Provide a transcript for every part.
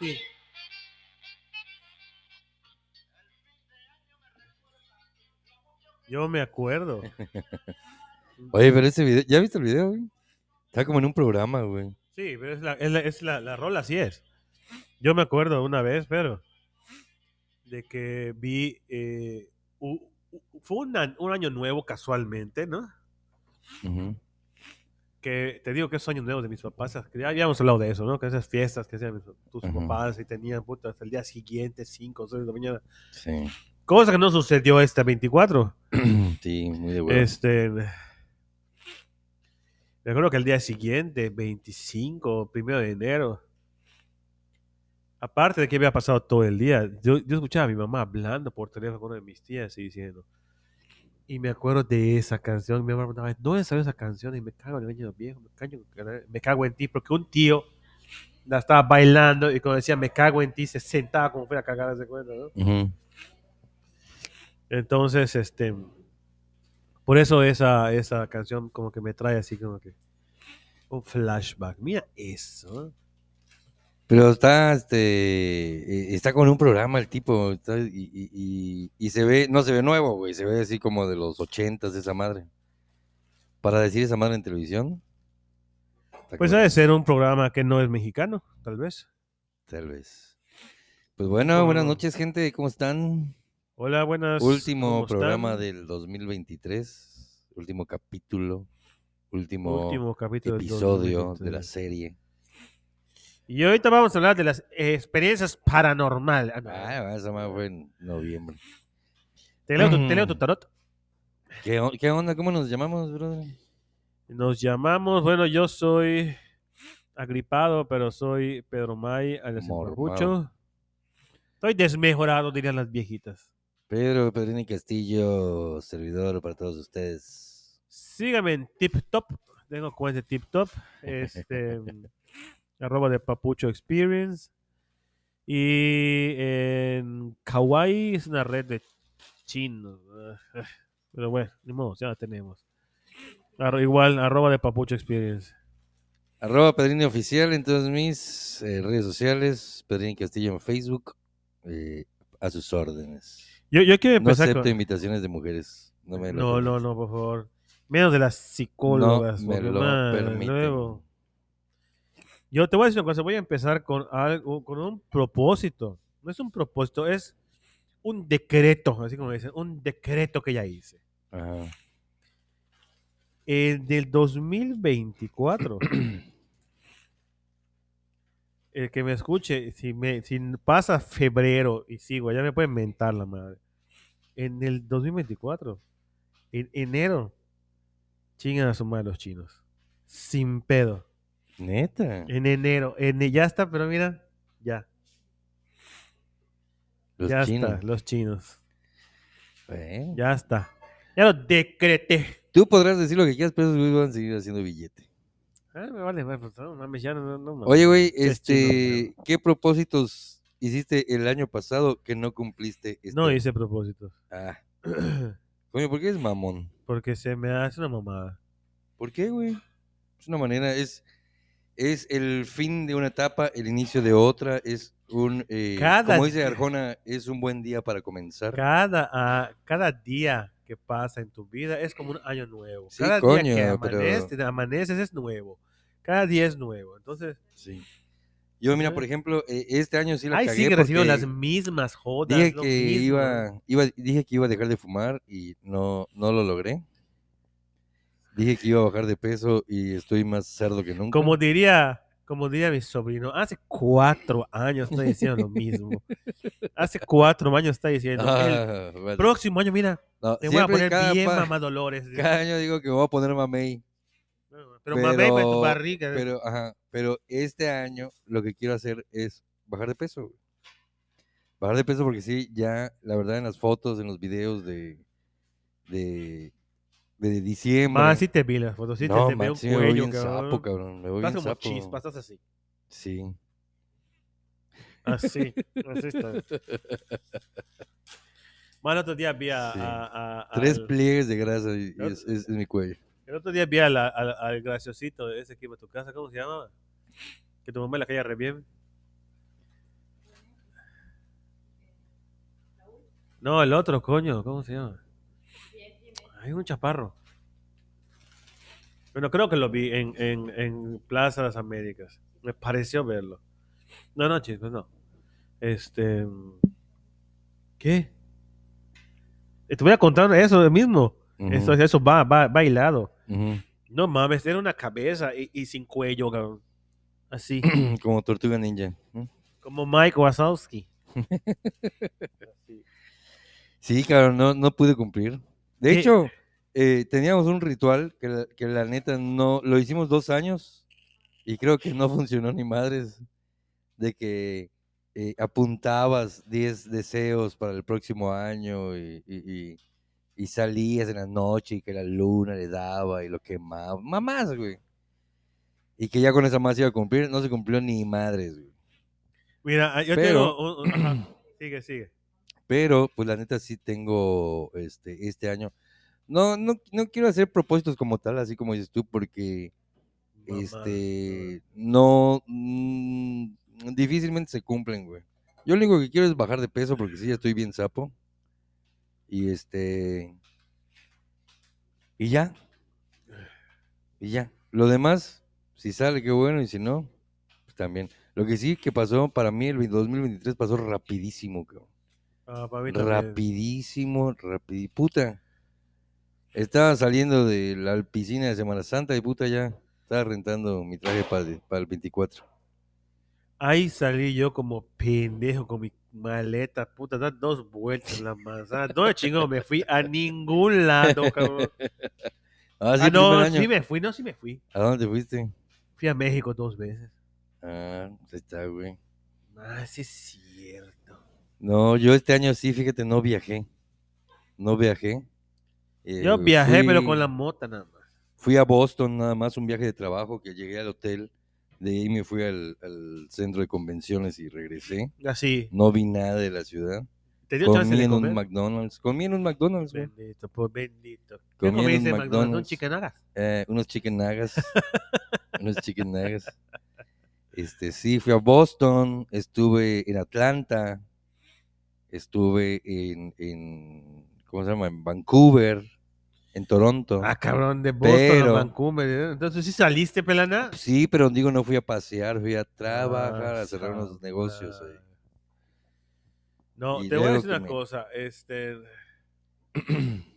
ti. Yo me acuerdo. Oye, pero ese video, ¿ya viste el video, güey? Está como en un programa, güey. Sí, pero es la, es la, es la, la rola, así es. Yo me acuerdo una vez, pero de que vi, eh, u- u- fue un, un año nuevo casualmente, ¿no? Ujú. Que te digo que esos años nuevos de mis papás, que ya habíamos hablado de eso, ¿no? Que esas fiestas que hacían tus Ujú. papás y tenían puta, hasta el día siguiente, 5 o 6 de la mañana. Sí. Cosa que no sucedió este 24. sí, muy de huevo. Este. Me acuerdo que el día siguiente, 25, primero de enero, aparte de que había pasado todo el día, yo, yo escuchaba a mi mamá hablando por teléfono con una de mis tías y diciendo. Y me acuerdo de esa canción. Mi mamá preguntaba, ¿dónde salió esa canción? Y me cago en el año viejo, me cago, me cago en ti, porque un tío la estaba bailando y cuando decía me cago en ti, se sentaba como fuera a cagar de cuenta, ¿no? Entonces, este, por eso esa, esa canción como que me trae así como que un flashback. Mira eso. Pero está, este, eh, está con un programa el tipo, está- y, y- y- se ve, no se ve nuevo, güey, se ve así como de los ochentas esa madre. Para decir esa madre en televisión. Pues debe ser un programa que no es mexicano, tal vez. Tal vez. Pues bueno, buenas noches, gente, ¿cómo están? Hola, buenas. Último ¿cómo programa están? del 2023, último capítulo, último, último capítulo episodio de 2023. la serie. Y ahorita vamos a hablar de las experiencias paranormales. Ah. Ah, esa madre fue en noviembre. ¿Te, leo tu, te leo tu Mm. tarot? ¿Qué, on- qué onda? ¿Cómo nos llamamos, brother? Nos llamamos, bueno, yo soy agripado, pero soy Pedro May, alias. Papucho. Estoy desmejorado, dirían las viejitas. Pedro Pedrini Castillo, servidor para todos ustedes. Sígame en TipTop. Tengo cuenta de TipTop. Este, arroba de Papucho Experience. Y en Kawaii es una red de chinos. Pero bueno, ni modo, ya la tenemos. Igual, arroba de Papucho Experience. Arroba Pedrini Oficial en todas mis eh, redes sociales. Pedrini Castillo en Facebook. eh, a sus órdenes. Yo, yo quiero No empezar acepto con... invitaciones de mujeres. No me lo No, no, no, por favor. Menos de las psicólogas. No me lo luego- Yo te voy a decir una cosa. Voy a empezar con algo, con un propósito. No es un propósito, es un decreto, así como dicen, un decreto que ya hice. Ajá. En el 2024, el que me escuche, si, me, si pasa febrero y sigo, ya me pueden mentar la madre. En el 2024, en enero, chingan a su madre los chinos. Sin pedo. Neta. En enero, en, ya está, pero mira, ya, Los ya chinos. está, los chinos. Ya está. Ya lo decreté. Tú podrás decir lo que quieras, pero esos güeyes van a seguir haciendo billete. Ah, me vale, pues, no mames, ya no, no. Oye, güey, chino, este, ¿qué propósitos hiciste el año pasado que no cumpliste? Este No hice propósitos. Ah, coño, ¿por qué es mamón? Porque se me hace una mamada. ¿Por qué, güey? Es una manera, es, es el fin de una etapa, el inicio de otra, es un, eh, Cada como dice Arjona, es un buen día para comenzar. Cada, ah, cada día que pasa en tu vida es como un año nuevo. Sí, cada coño, día que pero- amanece- te amaneces es nuevo. Cada día es nuevo. Entonces, Sí. Yo, mira, por ejemplo, eh, este año sí la ay, cagué sí que recibo las mismas jodas. dije que mismo. iba, iba, dije que iba a dejar de fumar y no, no lo logré. Dije que iba a bajar de peso y estoy más cerdo que nunca. Como diría, como diría mi sobrino, hace cuatro años está diciendo lo mismo. Hace cuatro años está diciendo. el Ah, vale. próximo año, mira, No, te voy a poner bien mamá Dolores. Cada año digo que voy a poner mamey. Pero, mamá, pues, tu pero- barriga. Pero, ajá, pero este año lo que quiero hacer es bajar de peso. Bajar de peso porque sí, ya, la verdad, en las fotos, en los videos de, de, de diciembre. Más sí te vi las fotos, sí te- no, te, man, veo un sí me voy cuello, bien cabrón. sapo, cabrón. Me voy Estás bien como sapo. chispa, estás así. Sí. Así, así está. Más el otro día vi a... Sí. a- a- Tres al- pliegues de grasa y, es, es- es mi cuello. el otro día vi al, al, al graciosito de ese que iba a tu casa, ¿cómo se llama? Que tu mamá la calle re bien. No, el otro, coño, ¿cómo se llama? Hay un chaparro. Bueno, creo que lo vi en, en, en Plaza de las Américas. Me pareció verlo. No, no, chicos, no. Este. ¿Qué? Te voy a contar eso mismo. Eso, eso va, va, ujú. No mames, era una cabeza y, y sin cuello, cabrón. Así, Como tortuga ninja. como Mike Wazowski. Sí, claro, no, no pude cumplir. De ¿Qué? hecho, eh, teníamos un ritual que la, que la neta no, lo hicimos dos años y creo que no funcionó ni madres, de que eh, apuntabas 10 deseos para el próximo año y, y- y- y salías en la noche y que la luna le daba y lo quemaba, mamás, güey. Y que ya con esa más iba a cumplir, no se cumplió ni madres, güey. Mira, ah, yo Pero- tengo. un- un-. Sigue, sigue. Pero, pues la neta sí tengo este, este año. No, no, no quiero hacer propósitos como tal, así como dices tú, porque Mamá, este no mm, difícilmente se cumplen, güey. Yo lo único que quiero es bajar de peso porque sí ya estoy bien sapo. Y este y ya. Y ya. Lo demás, si sale qué bueno y si no, pues también. Lo que sí que pasó para mí el 2023 pasó rapidísimo, cabrón. Ah, para mí. Rapidísimo, rapidi puta. Estaba saliendo de la piscina de Semana Santa y puta ya estaba rentando mi traje para, para el 24. Ahí salí yo como pendejo con mi maleta, puta, dar dos vueltas en la manzana. ¿Dónde chingo me fui? A ningún lado, cabrón. Ah, sí, Ah, no, año. sí me fui, no, sí me fui. ¿A dónde te fuiste? Fui a México dos veces. Ah, ahí está, güey. Ah, sí es cierto. No, yo este año sí, fíjate, no viajé. No viajé. Eh, Yo viajé, pero fui- con la mota nada más. Fui a Boston nada más, un viaje de trabajo que llegué al hotel. De ahí me fui al, al centro de convenciones y regresé. Así. No vi nada de la ciudad. ¿Te dio Comí de en un comer? McDonald's. Comí en un McDonald's. Bendito, pues bendito. ¿Qué Comí en un comiste en McDonald's? ¿Un McDonald's. chicken nuggets? Eh, unos chicken nuggets. unos chicken nuggets. Este, sí, fui a Boston, estuve en Atlanta, estuve en, en ¿cómo se llama? En Vancouver, en Toronto. Ah, cabrón, de Boston Pero- a Vancouver. ¿eh? Entonces, ¿sí saliste, pelana? Sí, pero digo, no fui a pasear, fui a trabajar, Ah, a cerrar unos negocios ahí. No, Y te voy a decir una me- cosa. Este.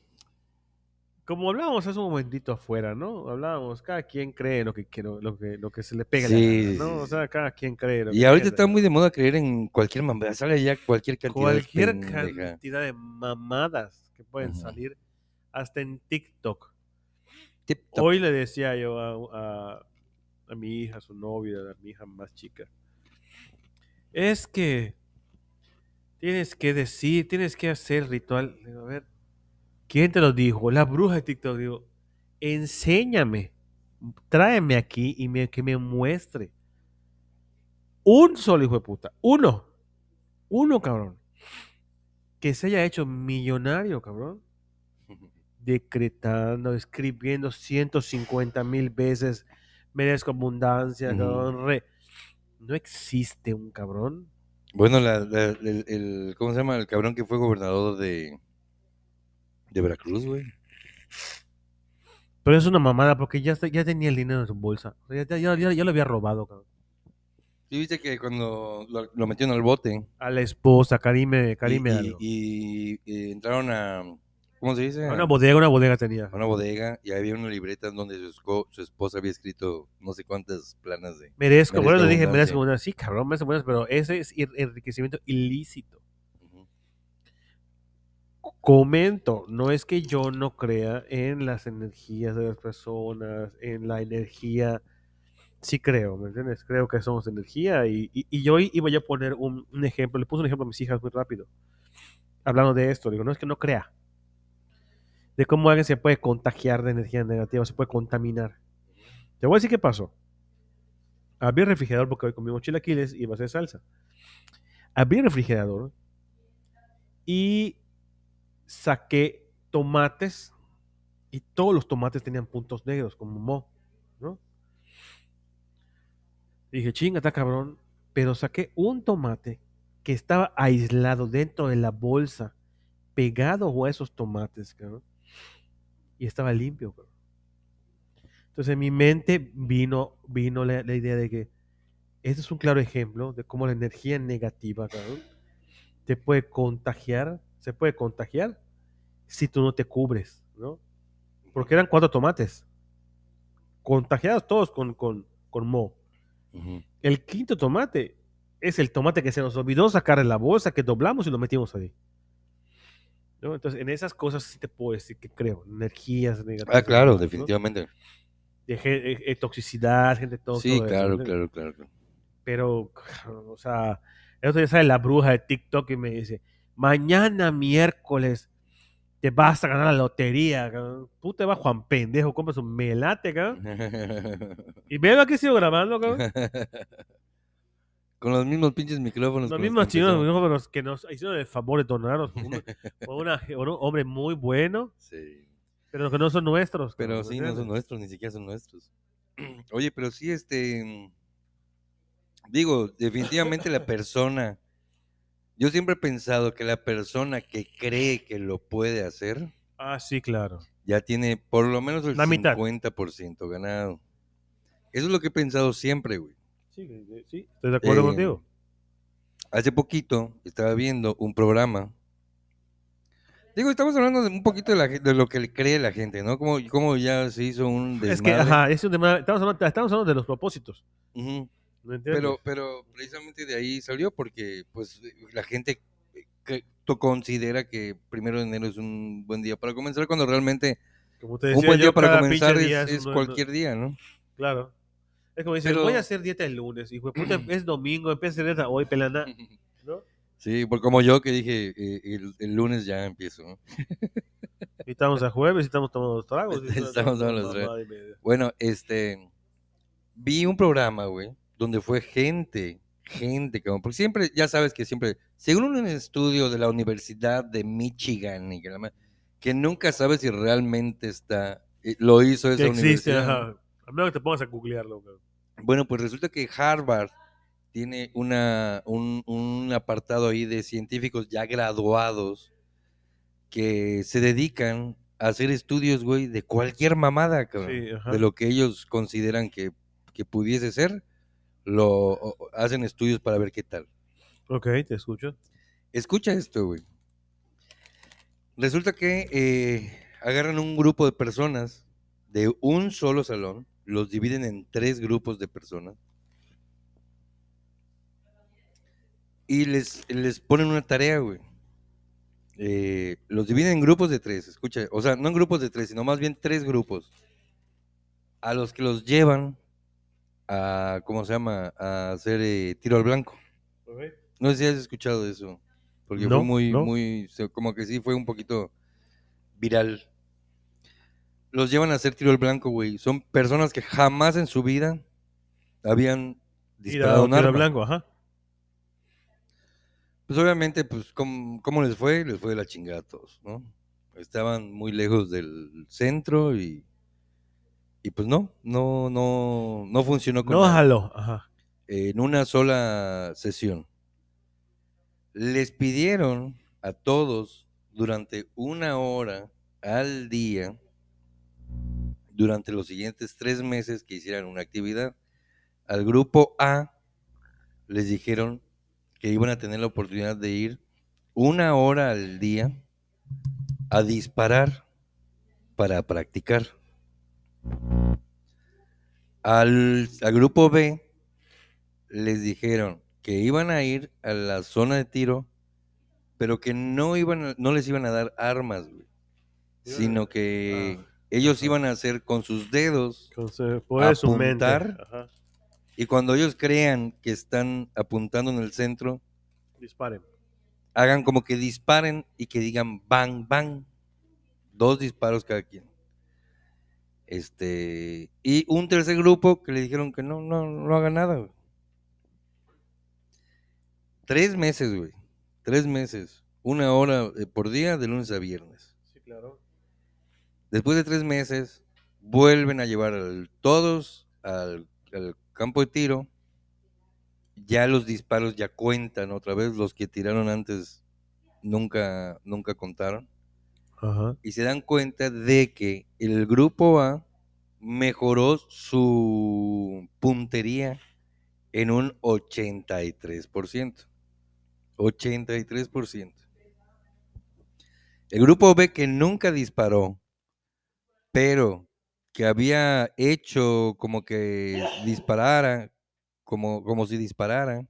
Como hablábamos hace un momentito afuera, ¿no? Hablábamos, cada quien cree lo que, lo, que, lo que se le pega la Sí, gana, sí, ¿no? O sea, cada quien cree. Lo Y que ahorita está muy de moda creer en cualquier mamá, sale ya cualquier cantidad Cualquier de pendeja. cantidad de mamadas que pueden salir, hasta en TikTok. Tip top. Hoy le decía yo a, a- a mi hija, su novia, a mi hija más chica, es que tienes que decir, tienes que hacer ritual. A ver, ¿quién te lo dijo? La bruja de TikTok. Digo, enséñame, tráeme aquí y me- que me muestre. Un solo hijo de puta, uno, uno cabrón, que se haya hecho millonario, cabrón decretando, escribiendo 150 mil veces, merezco abundancia, cabrón, re- No existe un cabrón. Bueno, la- la- el, el- ¿cómo se llama? El cabrón que fue gobernador de, de Veracruz, güey. Pero es una mamada porque ya, ya tenía el dinero en su bolsa. O sea, ya, ya- ya- ya lo había robado, cabrón. Sí, viste que cuando lo, lo metieron al bote A la esposa, Karime, Karime y- y- y entraron a, ¿cómo se dice? A una bodega, una bodega tenía. A una bodega y había una libreta en donde su, esposa había escrito no sé cuántas planas de... Merezco, Merezco le dije, merezco abundancia. Sí, cabrón, merezco abundancia, pero ese es enriquecimiento ilícito. Comento, no es que yo no crea en las energías de las personas, en la energía, sí creo, ¿me entiendes? Creo que somos energía y, y, yo iba a poner un, un ejemplo, le puse un ejemplo a mis hijas muy rápido, hablando de esto, digo, no es que no crea, de cómo alguien se puede contagiar de energía negativa, se puede contaminar. Te voy a decir qué pasó. Abrí el refrigerador porque hoy comimos chilaquiles y iba a hacer salsa. Abrí el refrigerador y saqué tomates y todos los tomates tenían puntos negros como mo, ¿no? Dije, chinga, está cabrón. Pero saqué un tomate que estaba aislado dentro de la bolsa, pegado a esos tomates, cabrón. Y estaba limpio. Entonces en mi mente vino, vino la, idea de que este es un claro ejemplo de cómo la energía negativa, te puede contagiar, se puede contagiar si tú no te cubres, ¿no? Porque eran cuatro tomates, contagiados todos con, con, con mo. Ujú. El quinto tomate es el tomate que se nos olvidó sacar de la bolsa, que doblamos y lo metimos ahí. ¿No? Entonces, en esas cosas sí te puedo decir que creo, energías negativas. Ah, claro, definitivamente. De ge- eh, eh, toxicidad, gente todo. Sí, todo eso, claro, ¿no? claro, claro. claro. Pero, o sea, el otro día sale la bruja de TikTok y me dice, mañana miércoles te vas a ganar la lotería. cabrón". Puta, va Juan Pendejo, compra su melate, cabrón. Y veo aquí sigo grabando, cabrón. Con los mismos pinches micrófonos. Los mismos chinos. Pero que nos hicieron el favor de donarnos por, una- un hombre muy bueno, Sí. pero que no son nuestros. Pero cabrón, sí, ¿me no son nuestros, ni siquiera son nuestros. Oye, pero sí, este. Digo, definitivamente la persona. Yo siempre he pensado que la persona que cree que lo puede hacer Ah, sí, claro. ya tiene por lo menos el La mitad. 50% ganado. Eso es lo que he pensado siempre, güey. Sí, sí, estoy de acuerdo Eh, contigo. Hace poquito estaba viendo un programa. Digo, estamos hablando de un poquito de, la, de lo que le cree la gente, ¿no? Como, como ya se hizo un desmadre. Es que, ajá, es un tema- estamos, hablando, estamos hablando de los propósitos. ¿me Pero, pero precisamente de ahí salió porque pues la gente que to- considera que primero de enero es un buen día para comenzar cuando realmente Como te un decía buen día para comenzar es, día es un nuevo- cualquier día, ¿no? Claro. Es como dicen, Pero- voy a hacer dieta el lunes. Hijo de puta, es domingo, empieza a hacer dieta hoy, pelana. ¿no? Sí, por como yo que dije, eh, el, el lunes ya empiezo. ¿no? Y estamos a jueves y estamos tomando los tragos. Estamos tomando los media. Bueno, este, vi un programa, güey, donde fue gente, gente, cabrón, porque siempre, ya sabes que siempre, según un estudio de la Universidad de Michigan, y que, la que nunca sabes si realmente está, eh, lo hizo esa Que existe, universidad. ajá. A menos que te pongas a googlearlo. cabrón. Bueno, pues resulta que Harvard tiene una, un, un apartado ahí de científicos ya graduados que se dedican a hacer estudios, güey, de cualquier mamada, cabrón. Sí, de lo que ellos consideran que, que pudiese ser, lo hacen estudios para ver qué tal. Ok, te escucho. Escucha esto, güey. Resulta que eh, agarran un grupo de personas de un solo salón, los dividen en tres grupos de personas y les, les ponen una tarea, güey. Eh, los dividen en grupos de tres, escucha, o sea, no en grupos de tres, sino más bien tres grupos, a los que los llevan a, ¿cómo se llama?, a hacer eh, tiro al blanco. No sé si has escuchado eso, porque No, fue muy, no. muy, se- como que sí fue un poquito viral. Los llevan a hacer tiro al blanco, güey. Son personas que jamás en su vida habían disparado un tira arma. blanco, ajá. Pues obviamente, pues, ¿cómo, cómo les fue? Les fue de la chingada a todos, ¿no? Estaban muy lejos del centro y, y pues no, no, no, no funcionó con No nada. jaló, ajá. en una sola sesión. Les pidieron a todos durante una hora al día, durante los siguientes tres meses que hicieran una actividad. Al grupo A les dijeron que iban a tener la oportunidad de ir una hora al día a disparar para practicar. Al, al grupo B les dijeron que iban a ir a la zona de tiro, pero que no iban no les iban a dar armas, güey, sino que ah, ellos iban a hacer con sus dedos Con su poder de su mente. Apuntar. Ajá. y cuando ellos crean que están apuntando en el centro, Disparen. hagan como que disparen y que digan bang, bang. Dos disparos cada quien. Este, y un tercer grupo que le dijeron que no, no, no haga nada, güey. Tres meses, güey. Tres meses. Una hora eh, por día de lunes a viernes. Sí, claro. Después de tres meses, vuelven a llevar al- todos al, al campo de tiro. Ya los disparos ya cuentan otra vez. Los que tiraron antes nunca, nunca contaron. Ajá. Y se dan cuenta de que el grupo A mejoró su puntería en un 83%. 83%. El grupo B que nunca disparó, pero que había hecho como que disparara, como, como si disparara,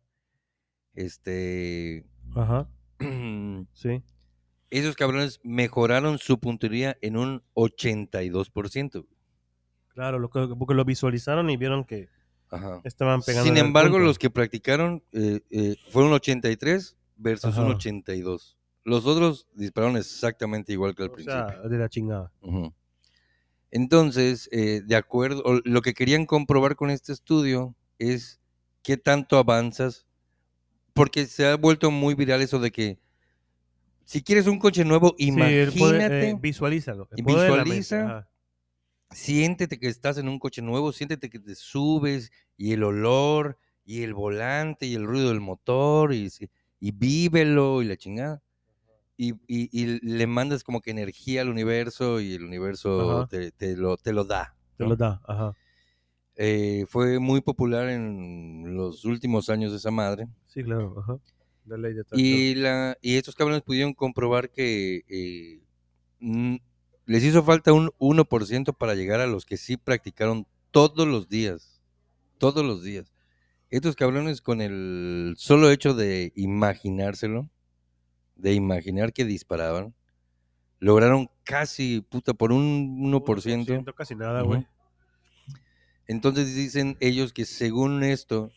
este, Ajá. Sí. Esos cabrones mejoraron su puntería en un 82%. Claro, lo que, porque lo visualizaron y vieron que Ajá. estaban pegando. Sin embargo, los que practicaron eh, eh, fueron 83 versus un Ajá. 82. Los otros dispararon exactamente igual que al O principio. sea, de la chingada. Entonces, eh, de acuerdo, lo que querían comprobar con este estudio es qué tanto avanzas, porque se ha vuelto muy viral eso de que si quieres un coche nuevo, Sí, poder- imagínate, eh, visualízalo. visualiza siéntete que estás en un coche nuevo, siéntete que te subes y el olor y el volante y el ruido del motor y, y vívelo y la chingada. Y, y- y le mandas como que energía al universo y el universo te, te lo, te lo da. Te lo da. Ajá. Eh, fue muy popular en los últimos años de esa madre. Sí, claro. Ajá. La ley de atracción. Y, la, y estos cabrones pudieron comprobar que eh, les hizo falta un 1% para llegar a los que sí practicaron todos los días. Todos los días. Estos cabrones con el solo hecho de imaginárselo, de imaginar que disparaban, lograron casi, puta, por un 1%. Casi nada, güey. Entonces dicen ellos que según esto,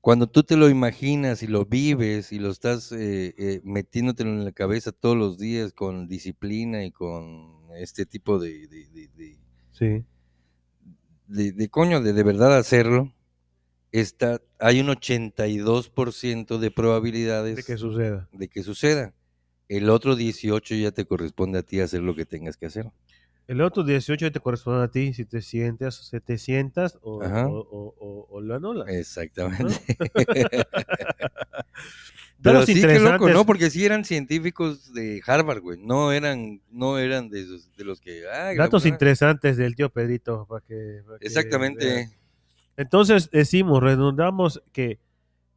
cuando tú te lo imaginas y lo vives y lo estás eh, eh, metiéndotelo en la cabeza todos los días con disciplina y con este tipo de, de, de- de- Sí. de- de coño, de de verdad hacerlo, está, hay un 82% de probabilidades De que suceda. de que suceda. El otro 18 ya te corresponde a ti hacer lo que tengas que hacer. El otro 18 te corresponde a ti si te sientas, si te sientas o, o, o- o- lo anulas. Exactamente. Datos Pero sí, loco. ¿no? Porque sí eran científicos de Harvard, güey. No eran, no eran de, esos- de los que... ah, Datos interesantes del tío Pedrito. Para que, para que vean. Exactamente. Entonces decimos, redundamos que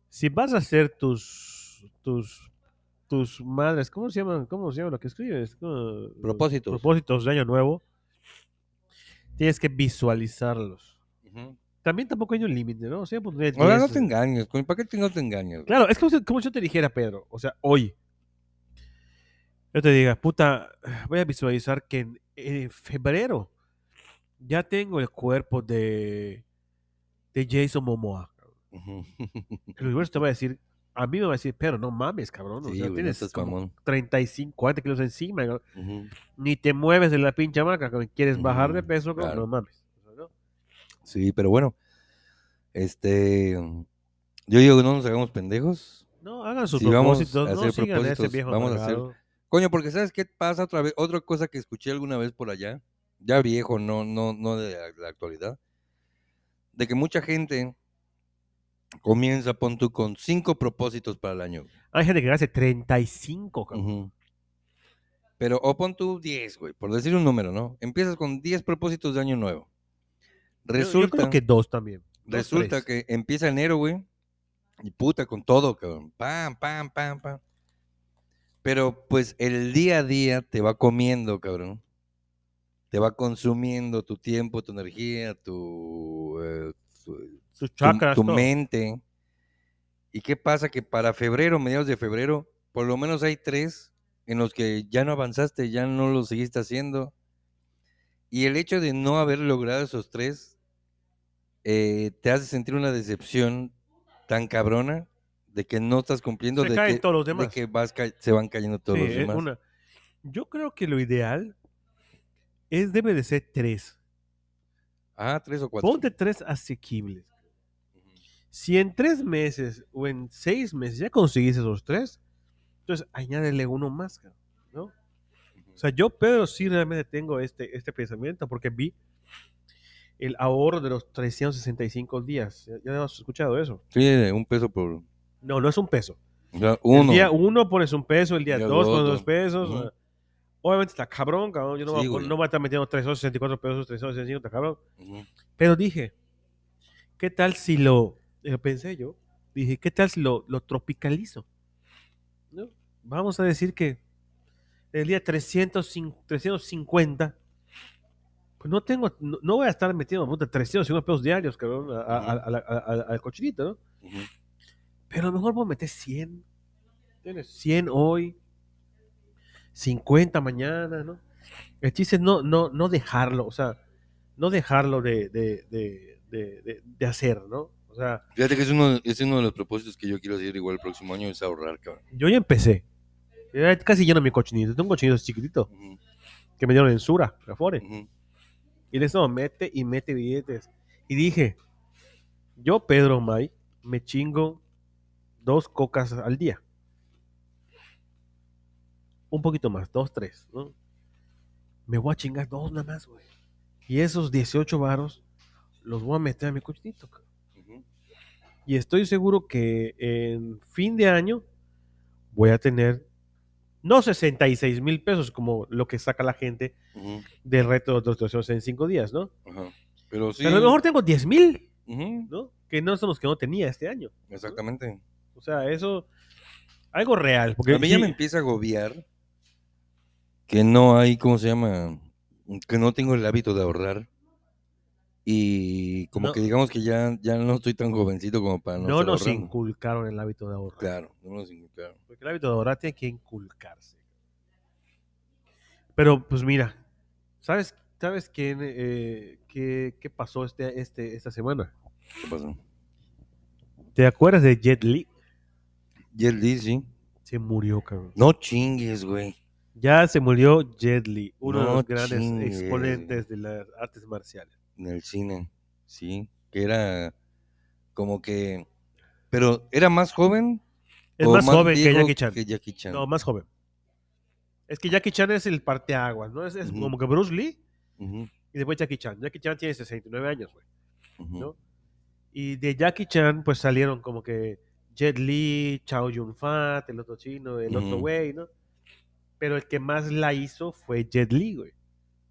si vas a hacer tus tus tus madres, ¿cómo se llaman? ¿Cómo se llama lo que escribes? ¿Cómo- Propósitos. Propósitos de año nuevo. Tienes que visualizarlos. Ujú. También tampoco hay un límite, ¿no? O sea, pues, Ahora no 10. te engañes, coño, ¿para qué no te engañas? Claro, es como, si- como yo te dijera, Pedro, o sea, hoy. Yo te diga, puta, voy a visualizar que en, en febrero ya tengo el cuerpo de, de Jason Momoa. Ujú. El universo te va a decir, a mí me va a decir, pero no mames, cabrón. o Sí, sea, güey, no tienes seas como mamón. 35, 40 kilos encima, Ujú. ni te mueves de la pinche hamaca, quieres bajar de peso, claro. no mames. O ¿no? Sí, pero bueno, este... Yo digo que no nos hagamos pendejos. No, hagan sus Si vamos propósitos, a no hacer sigan a ese propósitos, viejo vamos a hacer- amargado. Coño, porque ¿sabes qué pasa otra vez? Otra cosa que escuché alguna vez por allá, ya viejo, no, no, no de la, la actualidad, de que mucha gente comienza, pon tú, con cinco propósitos para el año. Hay gente que hace 35, cabrón. Ujú. Pero, o pon tú 10, güey, por decir un número, ¿no? Empiezas con 10 propósitos de año nuevo. Yo- yo, Resulta, creo que dos también. Dos, resulta tres. que empieza enero, güey, y puta, con todo, cabrón. Pam, pam, pam, pam. Pero, pues, el día a día te va comiendo, cabrón. Te va consumiendo tu tiempo, tu energía, tu, eh, tu, sus tu- chakras, tu mente. ¿Y qué pasa? Que para febrero, mediados de febrero, por lo menos hay tres en los que ya no avanzaste, ya no lo seguiste haciendo. Y el hecho de no haber logrado esos tres eh, te hace sentir una decepción tan cabrona de que no estás cumpliendo, Se de caen que, todos los de demás. que vas ca- se van cayendo todos Sí, los es demás. una- Yo creo que lo ideal es debe de ser tres. Ah, tres o cuatro. Ponte tres asequibles. Si en tres meses o en seis meses ya conseguís esos tres, entonces añádele uno más, ¿no? O sea, yo, Pedro, sí realmente tengo este, este pensamiento porque vi el ahorro de los 365 días. ¿Ya, ya hemos escuchado eso? Sí, un peso por. No, no es un peso. o sea, El uno. día uno pones un peso, el día Día dos pones dos pesos. Ujú. Obviamente está cabrón, cabrón. Yo no, Sí, voy, a, no voy a estar metiendo 364 pesos, 365, está cabrón. Ujú. Pero dije, ¿qué tal si lo, eh, pensé yo, dije, ¿qué tal si lo, lo tropicalizo? ¿No? Vamos a decir que el día 305 350, pues no tengo, no, no voy a estar metiendo puta, 350 pesos diarios, cabrón, a- a- a- al cochinito, ¿no? Ujú. Pero a lo mejor voy a meter 100, ¿entiendes? 100 hoy, 50 mañana, ¿no? El chiste es no, no, no dejarlo, o sea, no dejarlo de, de, de, de, de- de hacer, ¿no? O sea, Fíjate que es uno, es uno de los propósitos que yo quiero hacer igual el próximo año, es ahorrar, cabrón. yo ya empecé. Ya casi lleno mi cochinito. Tengo un cochinito chiquitito Ujú, que me dieron en Sura, Afore. ujú. Y le estaba mete y mete billetes. Y dije, yo, Pedro May, me chingo dos cocas al día. Un poquito más, dos, tres, ¿no? Me voy a chingar dos nada más, güey. Y esos 18 varos los voy a meter a mi cochinito. cabrón. Y estoy seguro que en fin de año voy a tener no 66 mil pesos como lo que saca la gente Ujú, del reto de los 365 días, ¿no? ajá. Pero sí. Pero a lo mejor tengo 10 mil, ¿no? Que no son los que no tenía este año. Exactamente. O sea, eso, algo real. Porque A mí ya me empieza a agobiar que no hay, ¿cómo se llama? Que no tengo el hábito de ahorrar. Y como No. que digamos que ya, ya no estoy tan jovencito como para no, no nos ahorrando. inculcaron el hábito de ahorrar. Claro, no nos inculcaron. Porque el hábito de ahorrar tiene que inculcarse. Pero, pues mira, ¿sabes, sabes quién, eh, qué, qué pasó este, este, esta semana? ¿Qué pasó? ¿Te acuerdas de Jet Li? Jet Li, sí. Se murió, cabrón. No chingues, güey. Ya se murió Jet Li, uno de los grandes chingues. exponentes de las artes marciales. En el cine, sí. Que era como que... Pero, ¿era más joven? Es más joven que Jackie Chan. que Jackie Chan? No, más joven. Es que Jackie Chan es el parteaguas, ¿no? Es, como que Bruce Lee y después Jackie Chan. Jackie Chan tiene 69 años, güey. ¿no? Y de Jackie Chan, pues salieron como que Jet Li, Chow Yun Fat, el otro chino, el otro güey, ¿no? Pero el que más la hizo fue Jet Li, güey.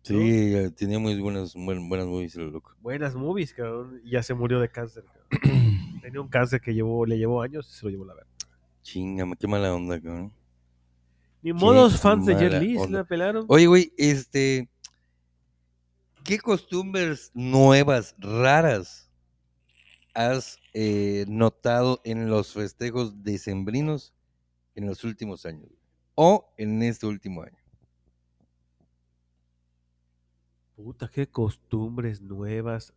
Sí, eh, tenía muy buenas, buen- buenas movies el loco. Buenas movies, cabrón. Y ya se murió de cáncer, cabrón. Tenía un cáncer que llevó, le llevó años y se lo llevó la verga. Chinga, qué mala onda, cabrón. Ni modos fans de Jet Li la pelaron. Oye, güey, este. ¿Qué costumbres nuevas, raras, has eh, notado en los festejos decembrinos en los últimos años? O en este último año. Puta, qué costumbres nuevas,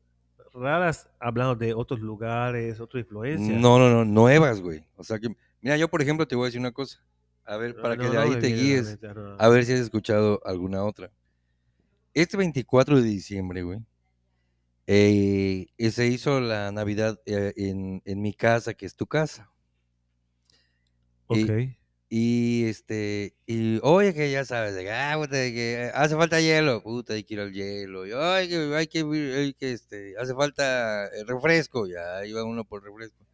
raras, hablando de otros lugares, otra influencia. No, no, no, nuevas, güey. O sea que, mira, yo por ejemplo te voy a decir una cosa. A ver, para no, que de ahí te guíes. A ver si has escuchado alguna otra. Este 24 de diciembre, güey, eh, eh, se hizo la Navidad eh, en, en mi casa, que es tu casa. Ok. y- Y este, y oye, que ya sabes, de ah, puta, que hace falta hielo, puta, hay que ir al hielo. Y, ay, que, hay que, hay que, este, hace falta refresco, ya iba uno por refresco.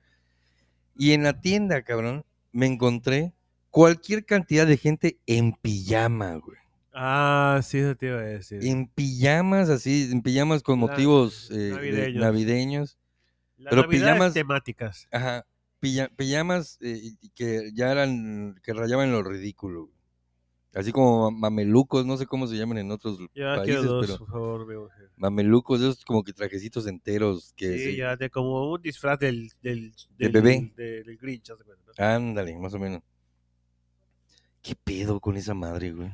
Y en la tienda, cabrón, me encontré cualquier cantidad de gente en pijama, güey. Ah, sí, eso te iba a decir. En pijamas, así, en pijamas con La- motivos eh, de- navideños. navideños. Pero pijamas- temáticas. Ajá, pijamas eh, que ya eran, que rayaban lo ridículo. Así como ma- mamelucos, no sé cómo se llaman en otros Ya países, dos, pero por favor, mamelucos, esos como que trajecitos enteros. Que Sí, se- ya de como un disfraz del, del, De del, bebé. de- del Grinch. ¿no? Ándale, más o menos. ¿Qué pedo con esa madre, güey?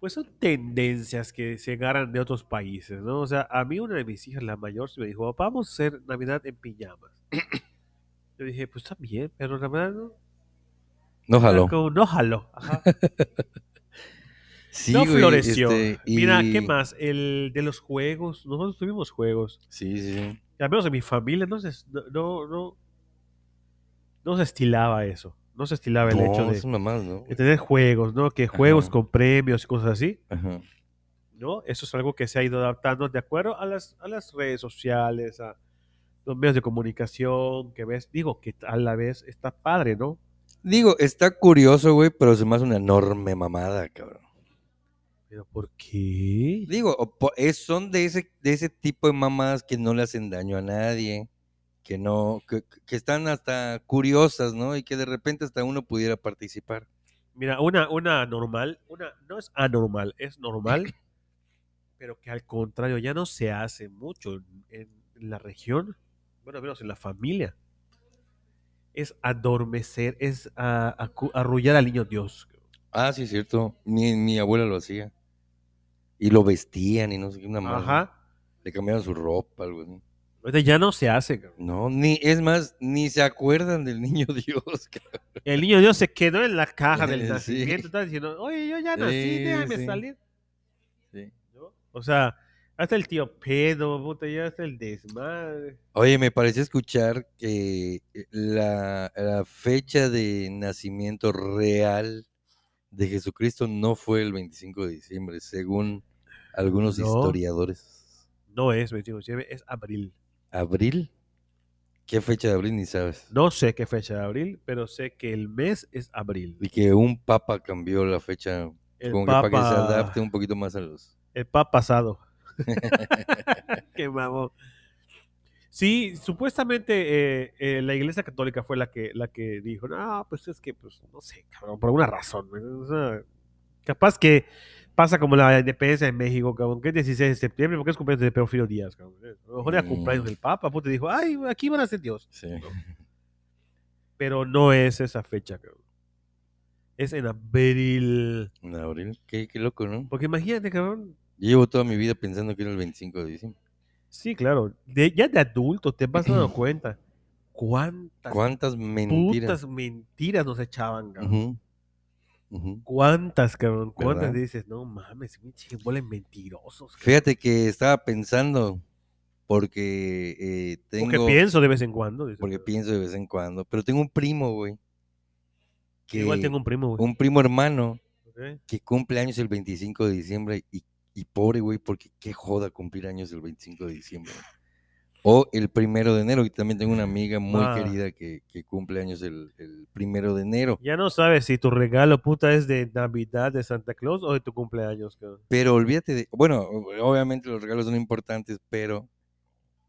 Pues son tendencias que se agarran de otros países, ¿no? O sea, a mí una de mis hijas, la mayor, se me dijo, "Papá, vamos a hacer Navidad en pijamas. Yo dije, pues está bien, pero la verdad no. No jaló. como, no jaló. Ajá. Sí, no güey, floreció. este, Mira, ¿qué más? El de los juegos. Nosotros tuvimos juegos. Sí, sí. Al menos en mi familia no se, no, no, no, se estilaba eso. No se estilaba el hecho de, tener juegos, ¿no? Que juegos Ajá. con premios y cosas así. Ajá. ¿no? Eso es algo que se ha ido adaptando de acuerdo a las, a las redes sociales, a los medios de comunicación, que ves, digo, que a la vez está padre, ¿no? Digo, está curioso, güey, pero se me hace una enorme mamada, cabrón. Pero ¿por qué? Digo, son de ese, de ese tipo de mamadas que no le hacen daño a nadie, que no, que, que están hasta curiosas, ¿no? Y que de repente hasta uno pudiera participar. Mira, una, una normal, una no es anormal, es normal, pero que al contrario ya no se hace mucho en, en la región, bueno, menos en la familia. Es adormecer, es a- acu- arrullar al niño Dios. Ah, sí, es cierto. Mi, mi abuela lo hacía. Y lo vestían y no sé qué, una madre. Ajá. Le cambiaban su ropa, algo así. Ahorita ya no se hace. cabrón. No, ni, es más, ni se acuerdan del niño Dios, cabrón. El niño Dios se quedó en la caja del Sí. nacimiento. Está diciendo, oye, yo ya nací, Sí, déjame sí. salir. Sí. ¿no? O sea, hasta el tío pedo, puta, ya hasta el desmadre. Oye, me pareció escuchar que eh, la, la fecha de nacimiento real de Jesucristo no fue el 25 de diciembre, según algunos No. historiadores. No es 25 de diciembre, es abril. ¿Abril? ¿Qué fecha de abril ni sabes? No sé qué fecha de abril, pero sé que el mes es abril. Y que un papa cambió la fecha El como que para que se adapte un poquito más a los... el papa pasado. qué mamón. Sí, supuestamente eh, eh, la Iglesia Católica fue la que, la que dijo, no, pues es que, pues, no sé, cabrón, por alguna razón. o sea, capaz que pasa como la independencia de México, cabrón, que es 16 de septiembre, porque es cumpleaños de Porfirio Díaz, cabrón. A lo mejor era Mm. cumpleaños del Papa, pues te dijo, ay, aquí van a ser Dios. Sí. Pero no es esa fecha, cabrón. Es en abril. En abril. Qué, qué loco, ¿no? Porque imagínate, cabrón. Llevo toda mi vida pensando que era el 25 de diciembre. Sí, claro. De, ya de adulto te vas dando cuenta cuántas ¿Cuántas mentiras? putas mentiras nos echaban, cabrón. ¿Cuántas, cabrón? ¿Cuántas ¿Verdad? dices? No mames, de mentirosos. cabrón. Fíjate que estaba pensando, porque eh, tengo, Porque pienso de vez en cuando. dices, porque pero- pienso de vez en cuando, pero tengo un primo, güey, que Igual tengo un primo, güey. un primo hermano que cumple años el 25 de diciembre y, y pobre, güey, porque qué joda cumplir años el 25 de diciembre. O el primero de enero, y también tengo una amiga muy Ah. querida que, que cumple años el, el primero de enero. Ya no sabes si tu regalo, puta, es de Navidad, de Santa Claus o de tu cumpleaños, cabrón. Pero olvídate de, bueno, obviamente los regalos son importantes, pero,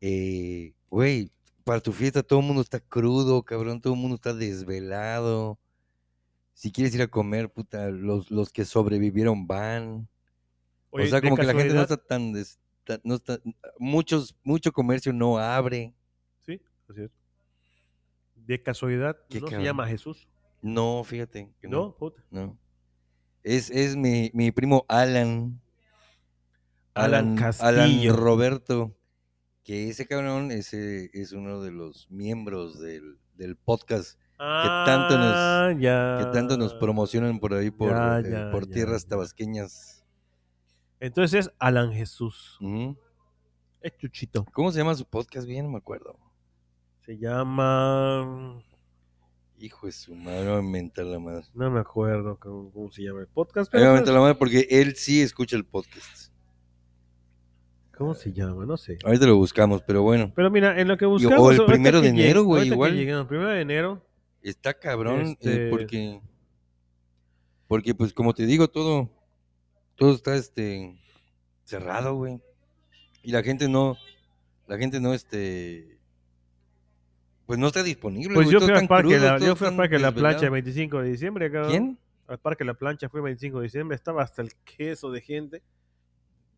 eh, güey, para tu fiesta todo el mundo está crudo, cabrón, todo el mundo está desvelado. Si quieres ir a comer, puta, los, los que sobrevivieron van. Oye, o sea, como que la gente no está tan, no está, muchos, mucho comercio no abre. Sí, así es. De casualidad, no se llama Jesús. No, fíjate. que No, puta. No. Es, es mi, mi primo Alan. Alan Alan Castillo. Roberto. Que ese cabrón ese es uno de los miembros del, del podcast tanto nos- Ah, ya. que tanto nos promocionan por ahí por, Ya, eh, por tierras tabasqueñas. Entonces es Alan Jesús. Es Chuchito. ¿Cómo se llama su podcast? Bien, no me acuerdo. Se llama. Hijo de su madre, me va a inventar la madre. No me acuerdo cómo, cómo se llama el podcast. Me Pero inventar la madre porque él sí escucha el podcast. ¿Cómo se llama? No sé. Ahorita lo buscamos, pero bueno. Pero mira, en lo que o buscamos. el ahorita primero de enero, güey, igual. lleguemos, primero de enero. Está cabrón eh, Este- porque porque pues como te digo todo todo está este cerrado, güey. Y la gente no la gente no este pues no está disponible, Pues güey, yo fui, al están parque, crudos, la, yo todos fui al están parque La Plancha el desvelados. 25 de diciembre. cabrón. ¿Quién? Al parque La Plancha fue el 25 de diciembre. Estaba hasta el queso de gente.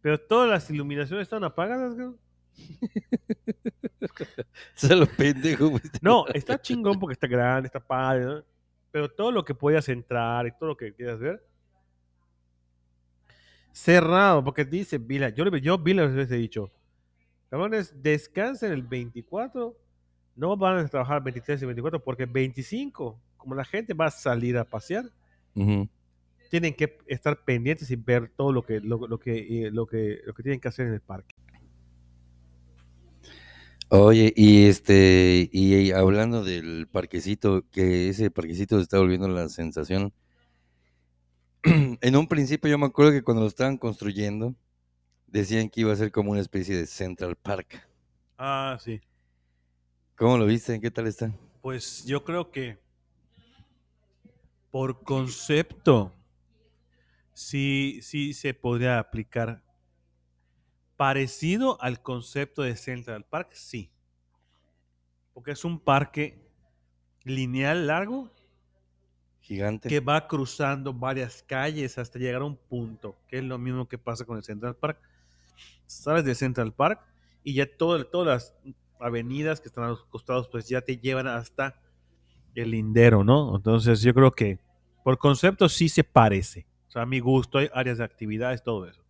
Pero todas las iluminaciones estaban apagadas. cabrón. Se lo pendejo, güey. No, está chingón porque está grande, está padre, ¿no? Pero todo lo que podías entrar y todo lo que quieras ver. Cerrado, porque dice Vila. Yo, yo Vila les he dicho. Cabrones, descansen el 24. No van a trabajar el 23 y 24 porque el 25, como la gente va a salir a pasear, tienen que estar pendientes y ver todo lo que, lo, lo que, eh, lo que, lo que tienen que hacer en el parque. Oye, y este, y hablando del parquecito, que ese parquecito se está volviendo la sensación. En un principio yo me acuerdo que cuando lo estaban construyendo, decían que iba a ser como una especie de Central Park. Ah, sí. ¿Cómo lo viste? ¿Qué tal está? Pues yo creo que por concepto sí, sí se podría aplicar. Parecido al concepto de Central Park, sí. Porque es un parque lineal largo Gigante. que va cruzando varias calles hasta llegar a un punto, que es lo mismo que pasa con el Central Park. Sales de Central Park y ya todo- todas las avenidas que están a los costados, pues ya te llevan hasta el lindero, ¿no? Entonces yo creo que por concepto sí se parece. O sea, a mi gusto hay áreas de actividades, todo eso.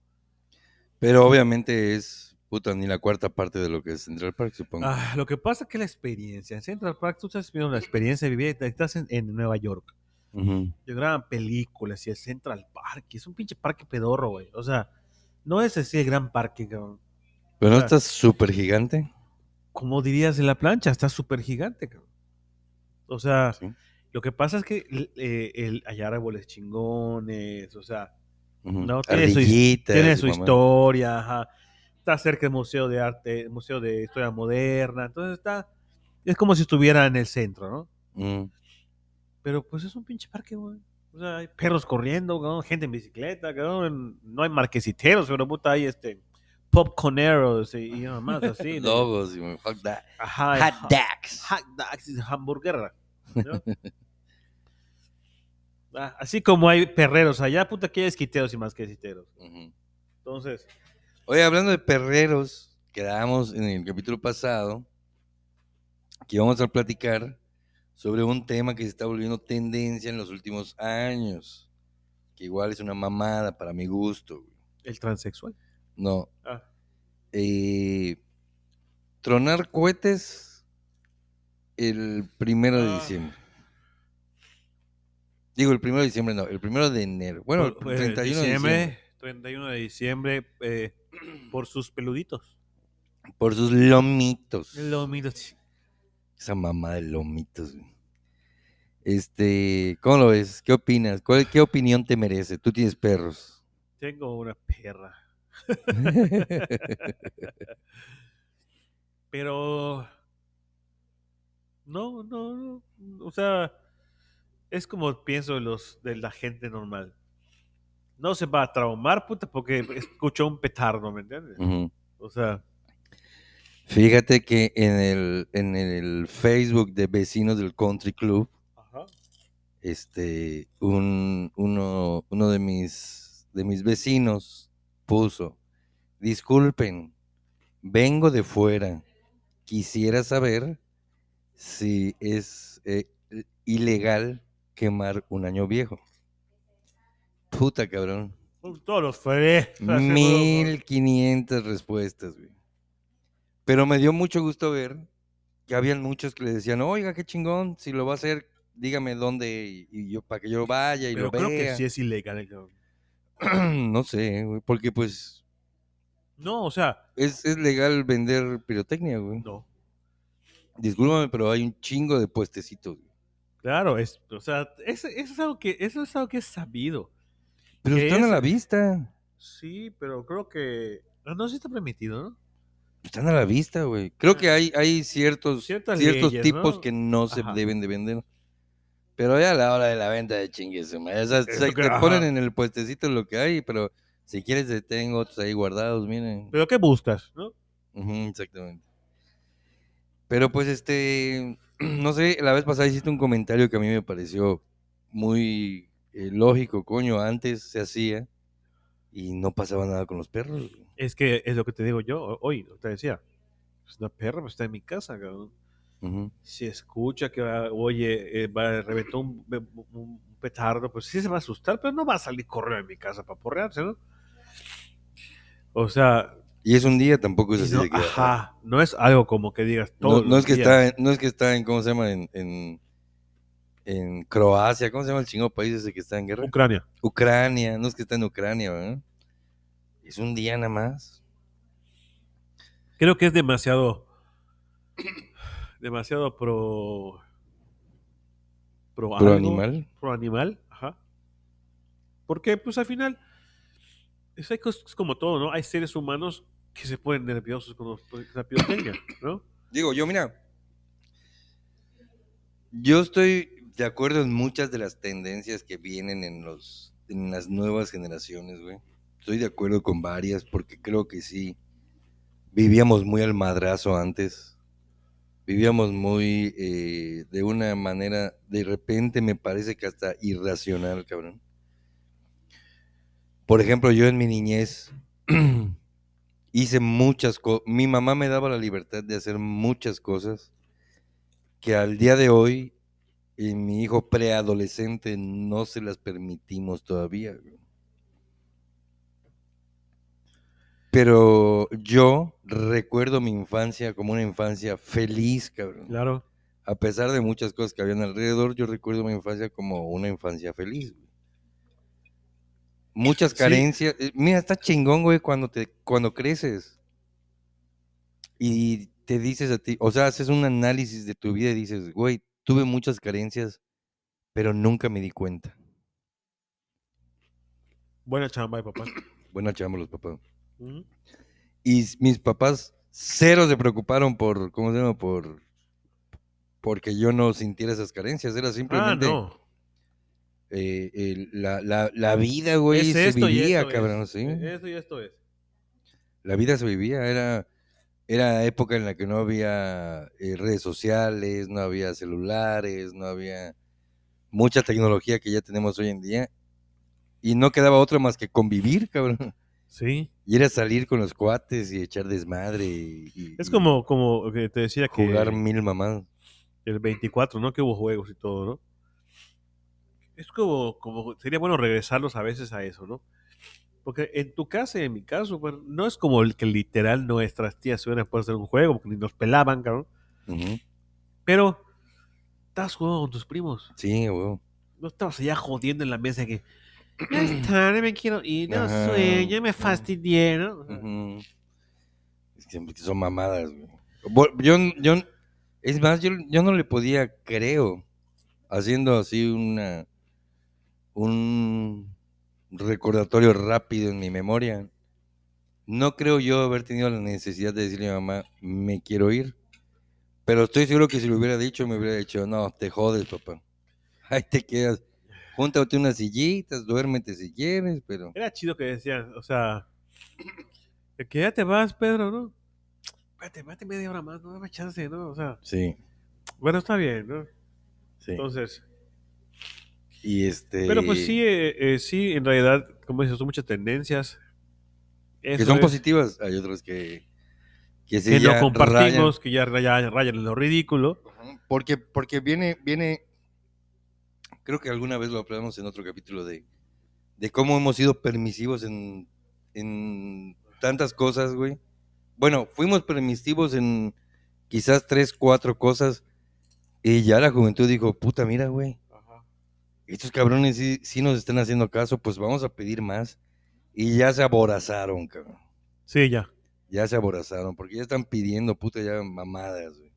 Pero obviamente es, puta, ni la cuarta parte de lo que es Central Park, supongo. Ah, lo que pasa es que la experiencia, en Central Park tú estás viviendo la experiencia de vivir, estás en, en Nueva York. Yo graban películas y el Central Park, es un pinche parque pedorro, güey. O sea, no es así el gran parque, cabrón. Pero no Ah. está súper gigante. Como dirías de la plancha, está súper gigante, cabrón. O sea, Sí. lo que pasa es que eh, el, hay árboles chingones, o sea. No, tiene su tiene historia, ajá. Está cerca del Museo de Arte, el Museo de Historia Moderna, entonces está, es como si estuviera en el centro, ¿no? Mm. Pero pues es un pinche parque, güey. O sea, hay perros corriendo, cabrón, gente en bicicleta, cabrón. No hay marquesiteros, pero puta hay este popcorneros y, y nada más así. de- Logos y fuck that. Ajá, Hot dogs. hot dogs y hamburguera. ¿no? Ah, así como hay perreros allá, puta que hay esquiteros y masquesiteros. Ujú. Entonces, Oye, hablando de perreros, quedamos en el capítulo pasado que íbamos a platicar sobre un tema que se está volviendo tendencia en los últimos años, que igual es una mamada para mi gusto. güey. el transexual. No, Ah, eh, tronar cohetes el primero de Ah. diciembre. Digo, el primero de diciembre, no, el primero de enero. Bueno, el eh, 31 de diciembre, diciembre. 31 de diciembre, eh, por sus peluditos. Por sus lomitos. Lo miro, ch- Esa mamá de lomitos. güey. Este, ¿cómo lo ves? ¿Qué opinas? ¿Cuál- ¿Qué opinión te merece? Tú tienes perros. Tengo una perra. Pero no, no, no. O sea, es como pienso de los de la gente normal. No se va a traumar, puta, porque escuchó un petardo, ¿me entiendes? O sea, Fíjate que en el, en el Facebook de vecinos del Country Club, ajá. este, un, uno, uno de mis, de mis vecinos puso, disculpen, vengo de fuera, quisiera saber si es eh, ilegal quemar un año viejo. Puta cabrón. Todos los fue. 1500 respuestas, güey. Pero me dio mucho gusto ver que habían muchos que le decían, oiga, qué chingón, si lo va a hacer, dígame dónde y, yo para que yo vaya y Pero lo creo vea. que sí es ilegal. cabrón. no sé, güey, porque pues No, o sea, es, es legal vender pirotecnia, güey. no. Discúlpame, pero hay un chingo de puestecitos. güey. Claro, es, o sea, eso, eso es algo que, eso es algo que es sabido. Pero ¿Qué están a la vista. Sí, pero creo que. No, no sí está permitido, ¿no? Están a la vista, güey. Creo que hay, hay ciertos, Ciertas ciertos leyes, tipos ¿no? que no se Ajá. deben de vender. Pero ya a la hora de la venta de chingues, o sea, se- que- te ponen en el puestecito lo que hay, pero si quieres te tengo otros ahí guardados, miren. Pero ¿qué buscas, no? Exactamente. Pero pues este, no sé, la vez pasada hiciste un comentario que a mí me pareció muy eh, lógico, coño, antes se hacía y no pasaba nada con los perros. Es que es lo que te digo yo ho- hoy, te decía. Es una perra, pues, está en mi casa, cabrón. Si escucha que, va- oye, eh, va, reventó un, un- petardo, pues sí se va a asustar, pero no va a salir corriendo de mi casa para porrearse, ¿no? O sea, Y es un día, tampoco es así no, de que... ajá, no es algo como que digas No, todo. no es que está, no es que está en, ¿cómo se llama? En, en, en Croacia, ¿cómo se llama el chingo país ese que está en guerra? Ucrania. Ucrania, no es que está en Ucrania, ¿verdad? Es un día nada más. Creo que es demasiado. Demasiado pro. Pro, Pro algo, animal. Pro animal, ajá. Porque, pues al final. Es, cosas- es como todo, ¿no? Hay seres humanos que se ponen nerviosos con los- con la pirotecnia, ¿no? Digo, yo, mira, yo estoy de acuerdo en muchas de las tendencias que vienen en los en las nuevas generaciones, güey. Estoy de acuerdo con varias porque creo que sí vivíamos muy al madrazo antes. Vivíamos muy eh, de una manera, de repente me parece que hasta irracional, cabrón. Por ejemplo, yo en mi niñez hice muchas cosas. Mi mamá me daba la libertad de hacer muchas cosas que al día de hoy, en mi hijo preadolescente, no se las permitimos todavía. Pero yo recuerdo mi infancia como una infancia feliz, cabrón. Claro. A pesar de muchas cosas que habían alrededor, yo recuerdo mi infancia como una infancia feliz. güey. Muchas carencias. eh, Mira, está chingón, güey, cuando, te, cuando creces. Y te dices a ti, o sea, haces un análisis de tu vida y dices, güey, tuve muchas carencias, pero nunca me di cuenta. Buena chamba papá. Buena chamba los papás. Y mis papás cero se preocuparon por, ¿cómo se llama? Por, porque yo no sintiera esas carencias. Era Ah, simplemente no. eh, la, la- la vida, güey, se vivía, es. cabrón, ¿sí? Eso y esto es. La vida se vivía, era, era época en la que no había eh, redes sociales, no había celulares, no había mucha tecnología que ya tenemos hoy en día. Y no quedaba otra más que convivir, cabrón. Sí. Y era salir con los cuates y echar desmadre. Y, y- Es como, como que te decía que jugar mil mamadas. el 24, ¿no? Que hubo juegos y todo, ¿no? Es como, como sería bueno regresarlos a veces a eso, ¿no? Porque en tu casa y en mi caso, bueno, no es como el que literal nuestras tías se hubieran puesto hacer un juego, porque ni nos pelaban, cabrón. Pero estabas jugando con tus primos. Sí, güey. No estabas allá jodiendo en la mesa que "Ya es tarde, me quiero ir, no Ajá. sueño, me. Ujú. Es que que son mamadas, güey. Bo- Yo, yo, es más, yo, yo no le podía, creo, haciendo así una, un recordatorio rápido en mi memoria. No creo yo haber tenido la necesidad de decirle a mi mamá, me quiero ir. Pero estoy seguro que si lo hubiera dicho, me hubiera dicho, no, te jodes, papá. Ahí te quedas. Júntate unas sillitas, duérmete si quieres, pero... Era chido que decían, o sea, que ya te vas, Pedro, ¿no? Espérate, espérate media hora más, no dame chance, ¿no? O sea, Sí, bueno, está bien, ¿no? sí. Entonces, Y este... pero pues sí, eh, eh, sí, en realidad, como dices, son muchas tendencias. que Eso son es, positivas, hay otras que, que, sí que no ya compartimos, que ya rayan, rayan en lo ridículo. rayan. Porque, porque viene, viene, creo que alguna vez lo hablamos en otro capítulo de, de cómo hemos sido permisivos en, en tantas cosas, güey. Bueno, fuimos permisivos en quizás tres, cuatro cosas y ya la juventud dijo, puta, mira, güey, estos cabrones sí, sí nos están haciendo caso, pues vamos a pedir más. Y ya se aborazaron, cabrón. Sí, ya. Ya se aborazaron, porque ya están pidiendo, puta, ya mamadas, güey.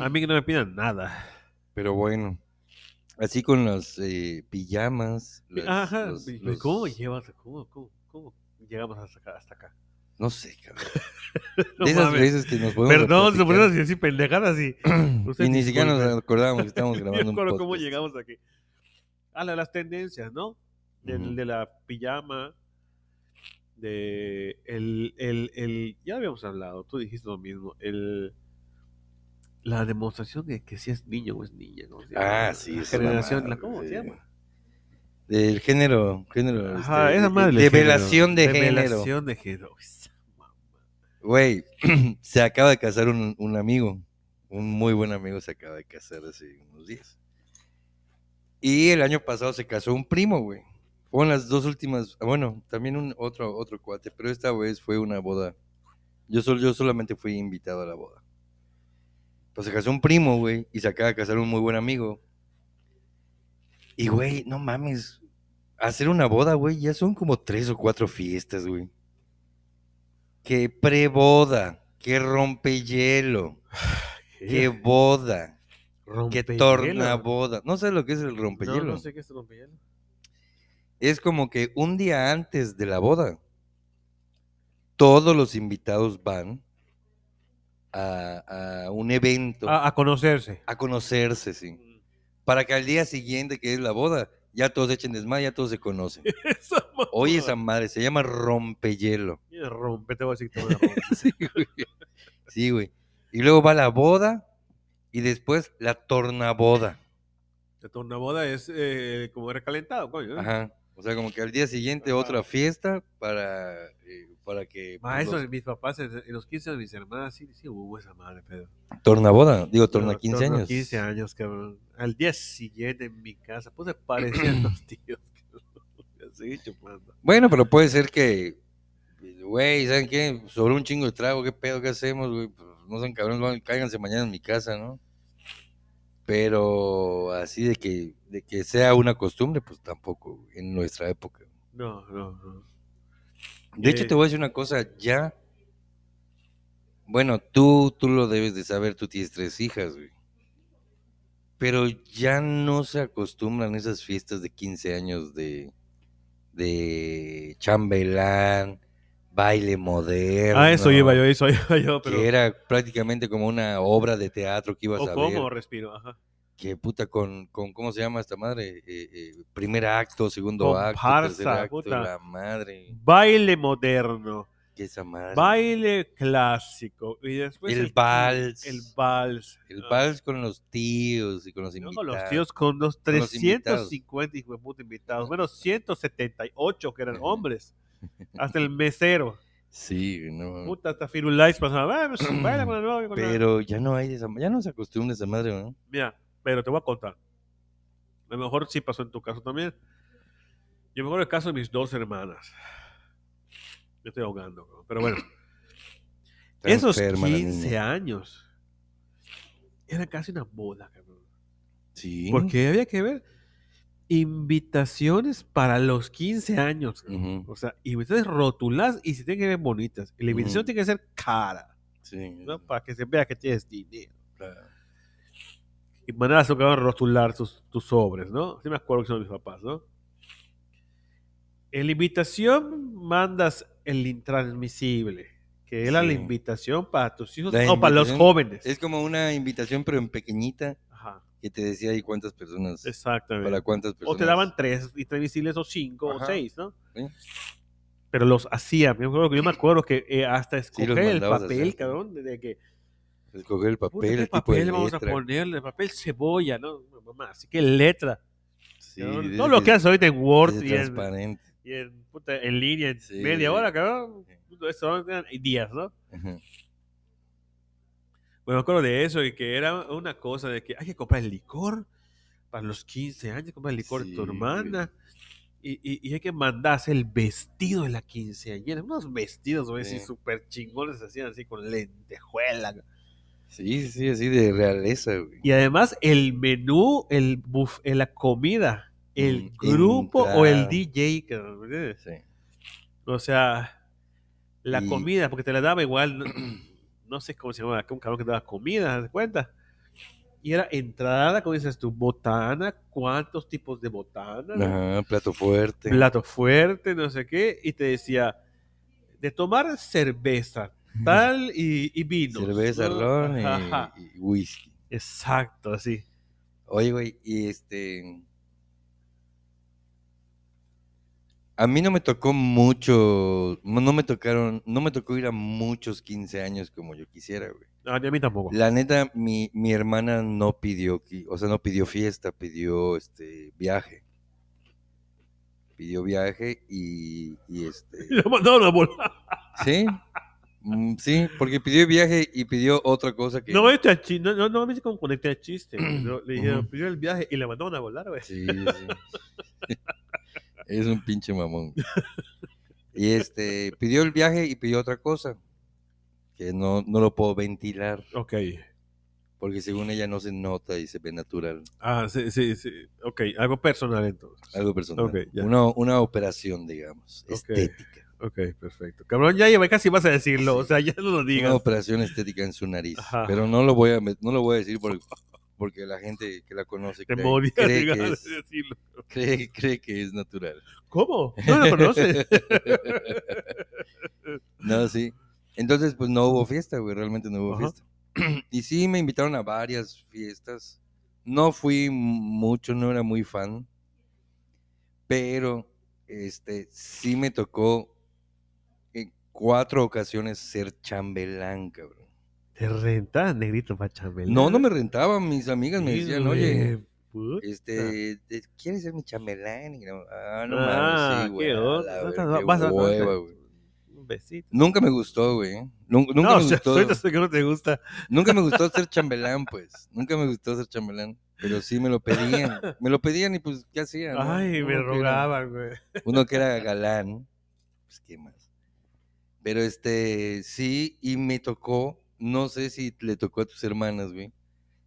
A mí que no me pidan nada. Pero bueno, así con las eh, pijamas. las- Ajá. los- ¿y los- ¿Cómo llevas? ¿Cómo, cómo, cómo llegamos hasta acá? Hasta acá? No sé, cabrón. No de esas mames. veces que nos podemos. Perdón, se pusieron así, pendejadas y... Y ni siquiera nos acordábamos que estábamos grabando acuerdo cómo llegamos aquí. A la- las tendencias, ¿no? Ujú. De la pijama, de el, el, el, ya habíamos hablado, tú dijiste lo mismo, el, la demostración de que si es niño o es niña, ¿no? Ah, sí, La generación, la- ¿cómo se llama? Del género, género. Ajá, este, esa de- madre. Develación de género. Develación de género. Güey, se acaba de casar un, un amigo, un muy buen amigo se acaba de casar hace unos días. Y el año pasado se casó un primo, güey. Fueron las dos últimas, ah, bueno, también un otro otro cuate, pero esta vez fue una boda. Yo, sol- yo solamente fui invitado a la boda. Pues se casó un primo, güey, y se acaba de casar un muy buen amigo. Y, güey, no mames, hacer una boda, güey, ya son como tres o cuatro fiestas, güey. Que preboda, que rompehielo, que boda, que Rompehielo. torna boda. ¿No sabes lo que es el No, rompehielo? no sé qué es rompehielo. Es como que un día antes de la boda, todos los invitados van a, a un evento A, a conocerse. a conocerse, sí. Para que al día siguiente, que es la boda, ya todos echen desmadre, ya todos se conocen. Esa Oye, esa madre, se llama rompehielo. Rompe, te voy a decir que te voy a romper. Sí, güey. Sí, güey. Y luego va la boda y después la tornaboda. La tornaboda es eh, como recalentado, coño. ¿eh? Ajá. O sea, como que al día siguiente Ajá. otra fiesta para, eh, para que... Ma, eso los- de mis papás, en, los 15 de mis hermanas, sí, sí hubo esa madre, pedo. Tornaboda, digo, torna No, 15 torna años. 15 años, cabrón. Al día siguiente en mi casa, pues se parecían los tíos. cabrón. Así chupando. Bueno, pero puede ser que, güey, ¿saben qué? Sobre un chingo de trago, ¿qué pedo? ¿Qué hacemos, güey? Pues, no sean cabrones, van, cáiganse mañana en mi casa, ¿no? Pero así de que, de que sea una costumbre, pues tampoco, en nuestra época. No, no, no. De hecho, Eh, te voy a decir una cosa, ya, bueno, tú, tú lo debes de saber, tú tienes tres hijas, güey. Pero ya no se acostumbran esas fiestas de 15 años de, de chambelán, baile moderno. Ah, eso iba yo, eso iba yo, pero. Que era prácticamente como una obra de teatro que ibas ¿O a cómo ver. respiro? Ajá. Que puta con, con, ¿cómo se llama esta madre? Eh, eh, primer acto, segundo acto, tercer acto, puta. la madre. Baile moderno, Que esa madre. baile clásico y después El vals. El vals. El Ah, vals con los tíos y con los no invitados. con los tíos, con los Con los invitados. 350 hijos de puta invitados. Bueno, 178 que eran hombres. Hasta el mesero. Sí, no. Puta, hasta Firulais pasaba. Pero ya no hay esa, ya no se acostumbra esa madre, ¿no? Mira, pero te voy a contar. A lo mejor sí pasó en tu caso también. Yo me acuerdo el caso de mis dos hermanas. Me estoy ahogando, pero bueno. Esos enferma la 15 niña. años era casi una boda, cabrón. Sí. Porque había que ver invitaciones para los 15 años. Ujú, O sea, invitaciones rotuladas y se tienen que ver bonitas. La invitación Ujú. tiene que ser cara, Sí. ¿no? Para que se vea que tienes dinero. claro. Y a tocar rotular tus, tus sobres, ¿no? Sí me acuerdo que son mis papás, ¿no? En la invitación mandas el intransmisible, que era la invitación para tus hijos La o para los jóvenes. Es como una invitación, pero en pequeñita, Ajá, que te decía ahí cuántas personas. exactamente. Para cuántas personas. O te daban tres intransmisibles o cinco Ajá. o seis, ¿no? Sí. Pero los hacía. Yo me acuerdo que, yo me acuerdo que eh, hasta escoger el papel, cabrón, de que Escoger el papel, ¿qué el tipo de papel vamos a letra. ponerle? Papel cebolla, ¿no? Mamá, así que letra. Sí, ¿no? Todo lo que haces ahorita en Word y en, y en, puta, en línea en Sí. media hora, cabrón. Eso eran días, ¿no? Ujú. Bueno, me acuerdo de eso y que era una cosa de que hay que comprar el licor para los 15 años, comprar el licor de tu Sí, hermana. Y, y, y hay que mandarse el vestido de la quinceañera. Unos vestidos, güey, Sí. súper chingones, así, así con lentejuela. Sí, sí, así de realeza, güey. Y además el menú, el buff, eh, la comida, el Mm, grupo o el. DJ, cabrón, ¿me entiendes? Sí. O sea, la Y- comida, porque te la daba igual, no, no sé cómo se llamaba, un cabrón que te daba comida, ¿te cuenta? Y era entrada, como dices tú, botana, cuántos tipos de botana. Ajá, plato fuerte. plato fuerte, no sé qué, y te decía, de tomar cerveza, tal y, y vino. Cerveza, ron y, whisky. Exacto, así. Oye, güey, y este. A mí no me tocó mucho, no no me tocaron, no me tocó ir a muchos 15 años como yo quisiera, güey. No, a mí tampoco. La neta, mi, mi hermana no pidió, o sea, no pidió fiesta, pidió este viaje. Pidió viaje y, y este. Y lo mandaron a volar. Sí, sí, porque pidió viaje y pidió otra cosa que. No, este al no, no, no me dice cómo conecté el chiste. No, Le dijeron, pidió el viaje y le mandaron a volar, güey. Sí, sí. Es un pinche mamón. Y este, pidió el viaje y pidió otra cosa. Que no, no lo puedo ventilar. Ok. Porque según ella no se nota y se ve natural. Ah, sí, sí, sí. Ok, algo personal entonces. Algo personal. Ok, ya. una, una operación, digamos, estética. Ok, perfecto. Cabrón, ya iba, casi vas a decirlo, o sea, ya no lo Una digas. operación estética en su nariz. Ajá. Pero no lo voy a no lo voy a decir por- porque la gente que la conoce Te cree, que es, decirlo. cree- cree que es natural. ¿Cómo? No lo conoces. No, sí. Entonces, pues no hubo fiesta, güey, realmente no hubo Ajá. fiesta. Y sí, me invitaron a varias fiestas. No fui mucho, no era muy fan. Pero, este, sí me tocó cuatro ocasiones ser chambelán, cabrón. Te rentas, negrito, para chambelán. No, no me rentaban, mis amigas me decían, oye, Puta. este, te- ¿quieres ser mi chambelán? Ah, no Ah, mames, sí, güey. Un besito. Nunca me gustó, güey. Nunca, nunca no, me gustó. ahorita sé que no te gusta. Nunca me gustó ser chambelán, pues. Nunca me gustó ser chambelán. Pero sí me lo pedían. Me lo pedían y pues, ¿qué hacía? no? Ay, me rogaban, güey. Uno que era galán. Pues, ¿qué más? Pero este, sí, y me tocó, no sé si le tocó a tus hermanas, güey,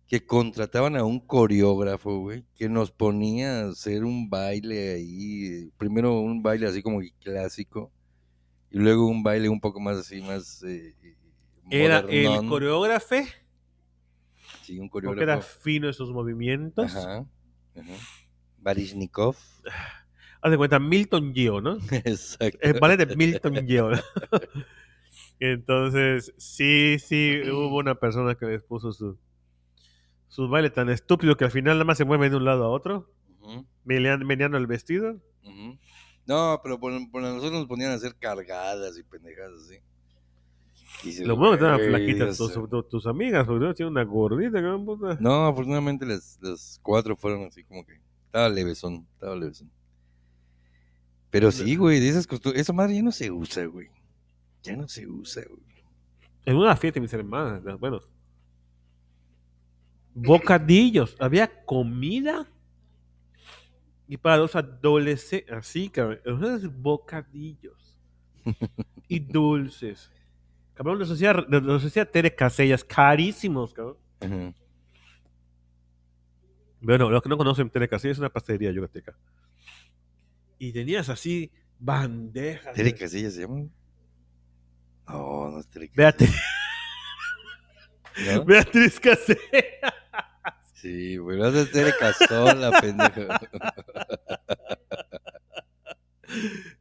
que contrataban a un coreógrafo, güey, que nos ponía a hacer un baile ahí. Primero un baile así como clásico. Y luego un baile un poco más así, más. eh, eh, Era el coreógrafo, Sí, un porque era coreógrafo. fino en sus movimientos. Ajá. ajá. Baryshnikov. Haz de cuenta, Milton Gio, ¿no? Exacto. El ballet de Milton Gio. ¿no? Entonces, sí, sí, hubo una persona que les puso su, sus bailes tan estúpidos que al final nada más se mueven de un lado a otro, Ujú, melean- meneando el vestido. No, pero por, por nosotros nos ponían a hacer cargadas y pendejadas así. Lo bueno que estaban "Güey, flaquitas tus, tu- tus amigas, porque no tiene una gordita, puta. No, afortunadamente las, las cuatro fueron así como que. Estaba levesón, estaba levesón. Pero sí, güey, de esas costumbres. Esa madre ya no se usa, güey. Ya no se usa, güey. En una fiesta mis hermanas, ¿no? bueno. Bocadillos, había comida. Y para los adolescentes, así, cabrón, unos bocadillos. y dulces. Cabrón, los hacía, los hacía Tere Casellas, carísimos, cabrón. Ajá. Bueno, los que no conocen Tere Casellas es una pastelería yucateca. Y tenías así bandejas. ¿Tere Casillas se llama? No, no es Tere Beatriz. Beatriz Casellas. Sí, güey, vas a Tere Casola, pendejo.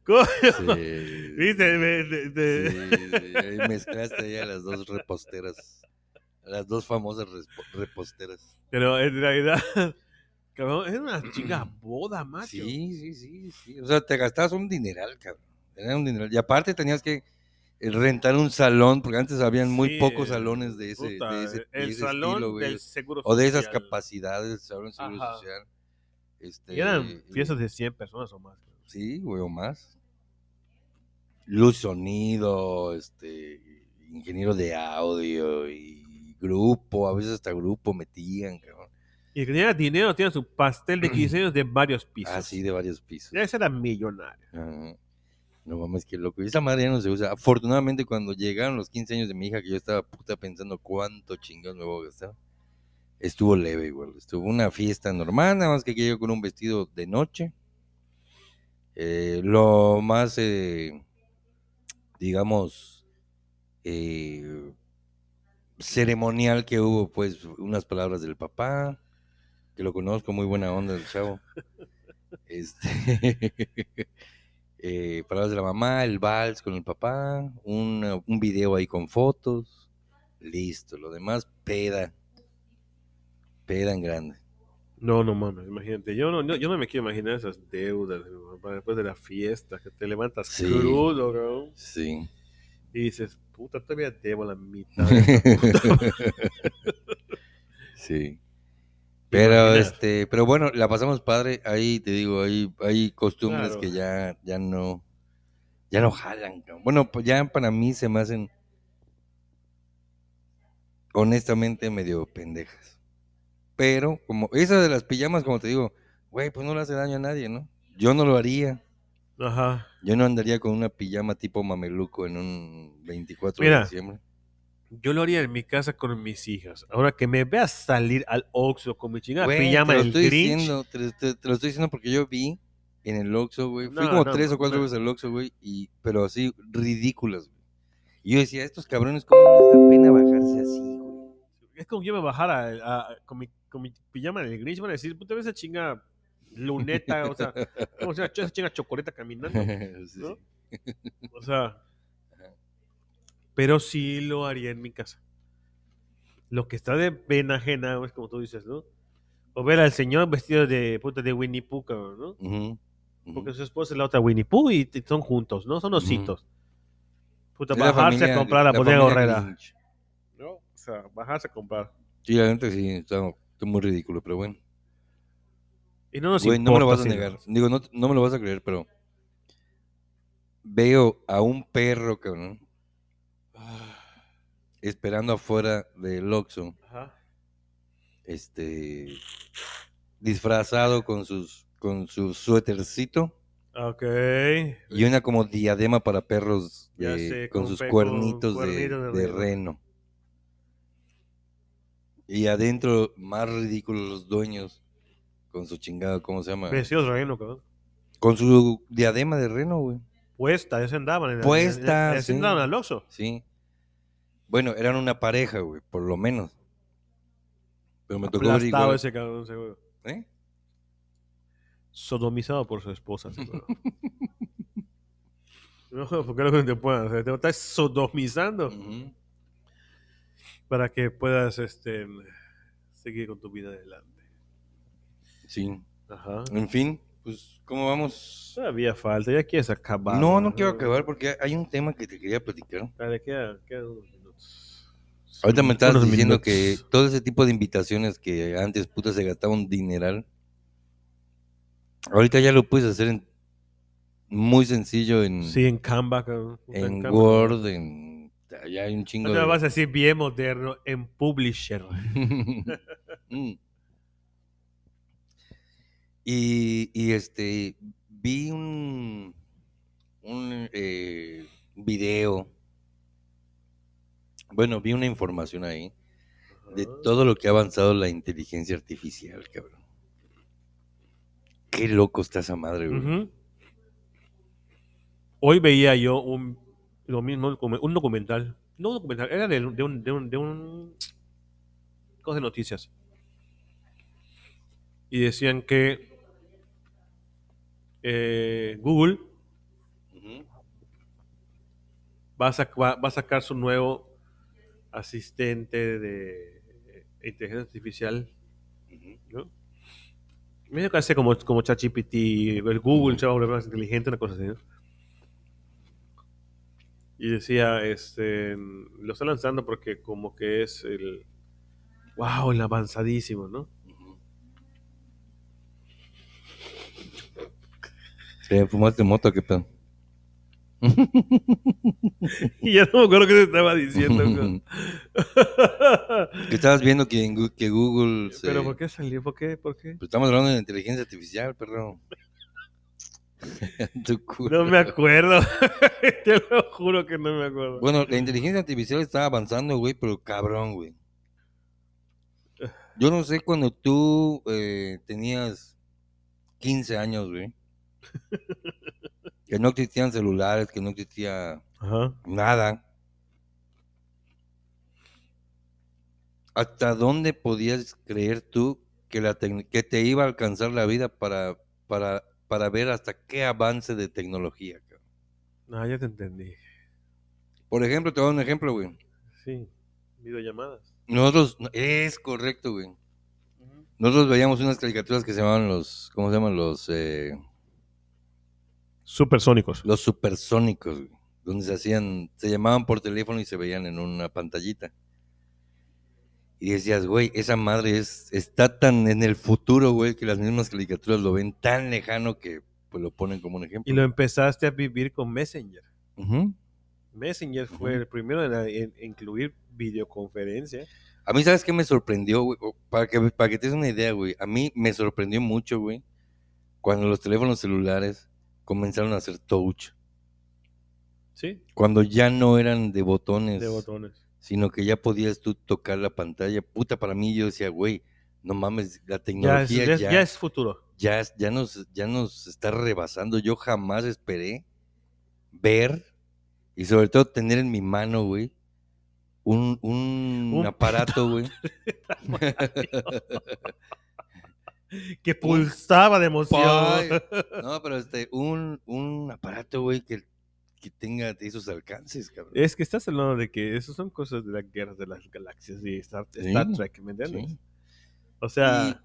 Coño, Sí. ¿Viste? Me- de- de- Sí, sí, ahí mezclaste ahí a las dos reposteras. Las dos famosas reposteras. Pero en realidad, cabrón, era una chinga boda, macho. Sí, sí, sí, sí. O sea, te gastabas un dineral, cabrón. Era un dineral. Y aparte tenías que eh, rentar un salón, porque antes habían muy Sí, pocos salones de ese, puta, de ese, de el ese salón estilo, güey. del seguro O de esas social. capacidades, el salón de seguro Ajá. social. Este, Y eran eh, fiestas de 100 personas o más. Sí, güey, o más. Luz, sonido, este, ingeniero de audio y grupo, a veces hasta grupo metían, cabrón. Y el que tenía dinero tenía su pastel de 15 años de varios pisos. Así de varios pisos. Ya ese era millonario. Ajá. No mames, qué loco. Y esa madre ya no se usa. Afortunadamente, cuando llegaron los 15 años de mi hija, que yo estaba puta pensando cuánto chingados me voy a gastar, estuvo leve igual. Estuvo una fiesta normal, nada más que yo con un vestido de noche. Eh, lo más, eh, digamos, eh, ceremonial que hubo, pues, unas palabras del papá, que lo conozco, muy buena onda el chavo. Este, eh, palabras de la mamá, el vals con el papá, una- un video ahí con fotos, listo, lo demás, peda, peda en grande. No, no mames, imagínate. Yo no, yo, yo no me quiero imaginar esas deudas después de la fiesta, que te levantas Sí. crudo, cabrón, Sí. y dices, puta, todavía debo la mitad. de puta". sí. Pero este, pero bueno, la pasamos padre, ahí te digo, hay, hay costumbres Claro. que ya, ya no, ya no jalan. Bueno, pues ya para mí se me hacen honestamente medio pendejas. Pero como esa de las pijamas, como te digo, güey, pues no le hace daño a nadie, ¿no? Yo no lo haría. Ajá. Yo no andaría con una pijama tipo mameluco en un 24 Mira. de diciembre. Yo lo haría en mi casa con mis hijas. Ahora que me veas salir al Oxxo con mi chingada Güey, pijama del Grinch. diciendo, te, te- te lo estoy diciendo porque yo vi en el Oxxo, güey. Fui No, como no, tres o cuatro no. veces al Oxxo, güey, y, pero así ridículas, güey. Y yo decía, estos cabrones, ¿cómo no les da pena bajarse así, güey? Es como yo me bajara a- a- con, mi, con mi pijama del Grinch. Van a decir, puta, ves esa chinga luneta, o sea, como sea, esa chinga chocoleta caminando. O sea, pero sí lo haría en mi casa. Lo que está de pena ajena, es como tú dices, ¿no? O ver al señor vestido de puta de Winnie Pooh, cabrón, ¿no? Porque su esposa es la otra Winnie Pooh y son juntos, ¿no? Son ositos. Puta, la bajarse familia- a comprar la, la bodega horrera. ¿No? O sea, bajarse a comprar. Sí, la gente sí, está, está muy ridículo, pero bueno. Y no nos Güey, no me lo importa vas a negar. Digo, no, no me lo vas a creer, pero veo a un perro, cabrón, esperando afuera del Oxxo, Ajá. este, disfrazado con sus, con su suétercito Ok. y una como diadema para perros Ya de- sé, con con sus cuernitos de, cuernitos de de reno. reno. Y adentro, más ridículos los dueños, con su chingado, ¿cómo se llama? Vestidos reino, cabrón. Con su diadema de reno, güey. Puesta, ya se andaban. En Puesta, Ya se andaban al Oxxo. Sí. Bueno, eran una pareja, güey, por lo menos. Pero me tocó Aplastado averiguar. ese cabrón, seguro. ¿Eh? Sodomizado por su esposa, seguro. no, porque lo que te puedan hacer. Te estás sodomizando para que puedas este, seguir con tu vida adelante. Sí. Ajá. En fin, pues, ¿cómo vamos? Todavía falta, ya quieres acabar. No, no quiero acabar porque hay un tema que te quería platicar. Dale, queda, minutos. Ahorita me estabas diciendo minutos. que todo ese tipo de invitaciones que antes puta se gastaba un dineral, ahorita ya lo puedes hacer en- muy sencillo en, Sí, en Canva. cabrón. En Canva. Word, en ya hay un chingo de... vas a decir bien moderno en Publisher. Mm. y, y, este vi un un eh, video bueno vi una información ahí de todo lo que ha avanzado la inteligencia artificial cabrón qué loco está esa madre güey. Hoy veía yo un, lo mismo, un documental. No un documental, era de, de un, de un, de un cosa de noticias. Y decían que eh, Google Ujú. va a, sac- va- va a sacar su nuevo asistente de eh, inteligencia artificial. ¿no? Medio que hace como, como ChatGPT, el Google se va a volver más inteligente, una cosa así, ¿no? Y decía, este, lo está lanzando porque como que es el, wow, el avanzadísimo, ¿no? ¿Te fumaste moto qué pedo? Y ya no me acuerdo qué te estaba diciendo. que estabas viendo que, en Gu- que Google se... Pero ¿por qué salió? ¿Por qué? ¿Por qué? Pues estamos hablando de inteligencia artificial, perdón. No me acuerdo. Te lo juro que no me acuerdo. Bueno, la inteligencia artificial está avanzando, güey, pero cabrón, güey. Yo no sé cuando tú eh, tenías 15 años, güey. Que no existían celulares, que no existía Ajá. nada. ¿Hasta dónde podías creer tú que, la que te iba a alcanzar la vida para, para, para ver hasta qué avance de tecnología? cabrón? Ah, ya te entendí. Por ejemplo, te voy a dar un ejemplo, güey. Sí. Videollamadas. Nosotros, es correcto, güey. Nosotros veíamos unas caricaturas que se llamaban los, ¿cómo se llaman? Los, eh, Supersónicos. los supersónicos, güey. Donde se hacían, se llamaban por teléfono y se veían en una pantallita. Y decías, güey, esa madre es, está tan en el futuro, güey, que las mismas caricaturas lo ven tan lejano que pues lo ponen como un ejemplo. Y lo empezaste a vivir con Messenger. Messenger fue el primero en, en incluir videoconferencia. A mí, ¿sabes qué me sorprendió, güey? Para que, para que te des una idea, güey. A mí me sorprendió mucho, güey, cuando los teléfonos celulares comenzaron a hacer touch. Sí. Cuando ya no eran de botones, De botones. sino que ya podías tú tocar la pantalla. Puta, para mí yo decía, güey, no mames, la Ya es, tecnología ya, ya, es- futuro. ya, ya nos, ya nos está rebasando. Yo jamás esperé ver y sobre todo tener en mi mano, güey, un, un Un aparato, güey. Que pulsaba de emoción. No, pero este, un, un aparato, güey, que, que tenga esos alcances, cabrón. Es que estás hablando de que eso son cosas de la guerra de las galaxias y Star, Sí, Star Trek, ¿me entiendes? Sí. O sea,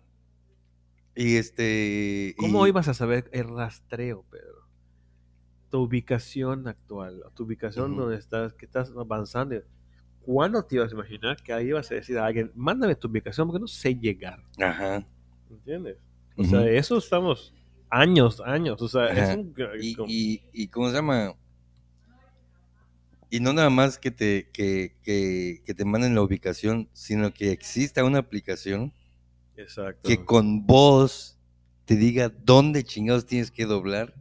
Y, y este. ¿cómo y- ibas a saber el rastreo, Pedro? Tu ubicación actual, tu ubicación Ujú. donde estás, que estás avanzando. ¿Cuándo te ibas a imaginar que ahí ibas a decir a alguien, mándame tu ubicación porque no sé llegar? Ajá. ¿Entiendes? O sea, eso estamos años, años. O sea, es un... Y, como- y, y ¿cómo se llama? Y no nada más que te, que, que, que te manden la ubicación, sino que exista una aplicación Exacto. que con voz te diga dónde chingados tienes que doblar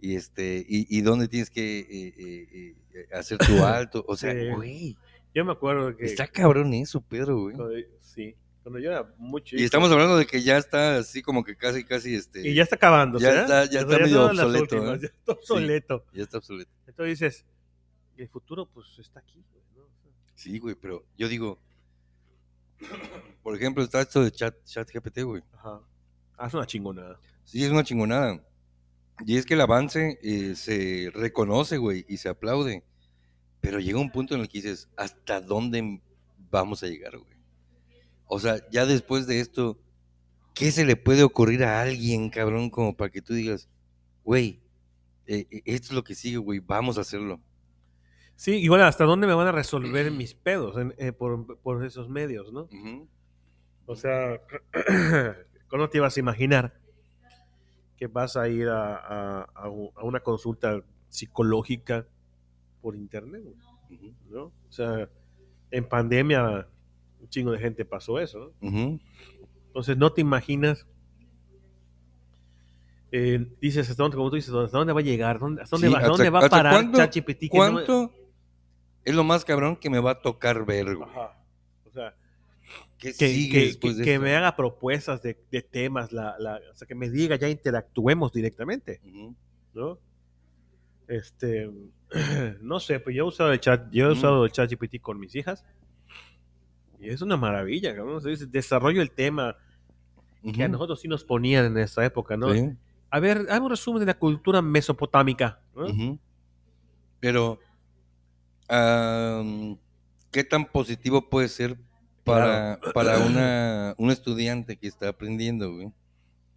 y este y, y dónde tienes que eh, eh, eh, hacer tu alto. O sea, Sí. güey, Yo me acuerdo que... está cabrón eso, Pedro, güey. sí, cuando yo era muy chico. Y estamos hablando de que ya está así como que casi, casi este. Y ya está acabando. Ya está- ya está medio obsoleto, ¿eh? Ya está obsoleto. ya está obsoleto. Entonces dices, el futuro pues está aquí. güey, Sí, güey, pero yo digo, por ejemplo, está esto de chat, chat GPT, güey. Ajá. Ah, es una chingonada. Sí, es una chingonada. Y es que el avance eh, se reconoce, güey, y se aplaude. Pero llega un punto en el que dices, ¿hasta dónde vamos a llegar, güey? O sea, ya después de esto, ¿qué se le puede ocurrir a alguien, cabrón, como para que tú digas, güey, eh, eh, esto es lo que sigue, güey, vamos a hacerlo? Sí, igual hasta dónde me van a resolver mis pedos en- eh, por, por esos medios, ¿no? O sea, ¿cómo te ibas a imaginar que vas a ir a, a- una consulta psicológica por internet? ¿no? O sea, en pandemia un chingo de gente pasó eso, ¿no? Entonces no te imaginas, eh, dices, ¿hasta dónde, como tú dices, ¿hasta dónde va a llegar? ¿Dónde, hasta dónde, Sí, va, hasta dónde va a parar no me- ¿Cuánto es lo más cabrón que me va a tocar ver, güey? Ajá. O sea, ¿Qué que, sigue que- que- de que esto? me haga propuestas de, de temas, la, la- o sea, que me diga, ya interactuemos directamente. ¿no? Este, no sé, pues yo he usado el chat, yo he usado el chat GPT con mis hijas y es una maravilla, cabrón. O sea, dice, desarrollo el tema que a nosotros sí nos ponían en esa época, ¿no? Sí. A ver, haz un resumen de la cultura mesopotámica. Pero, ¿qué tan positivo puede ser para, para una, un estudiante que está aprendiendo, güey?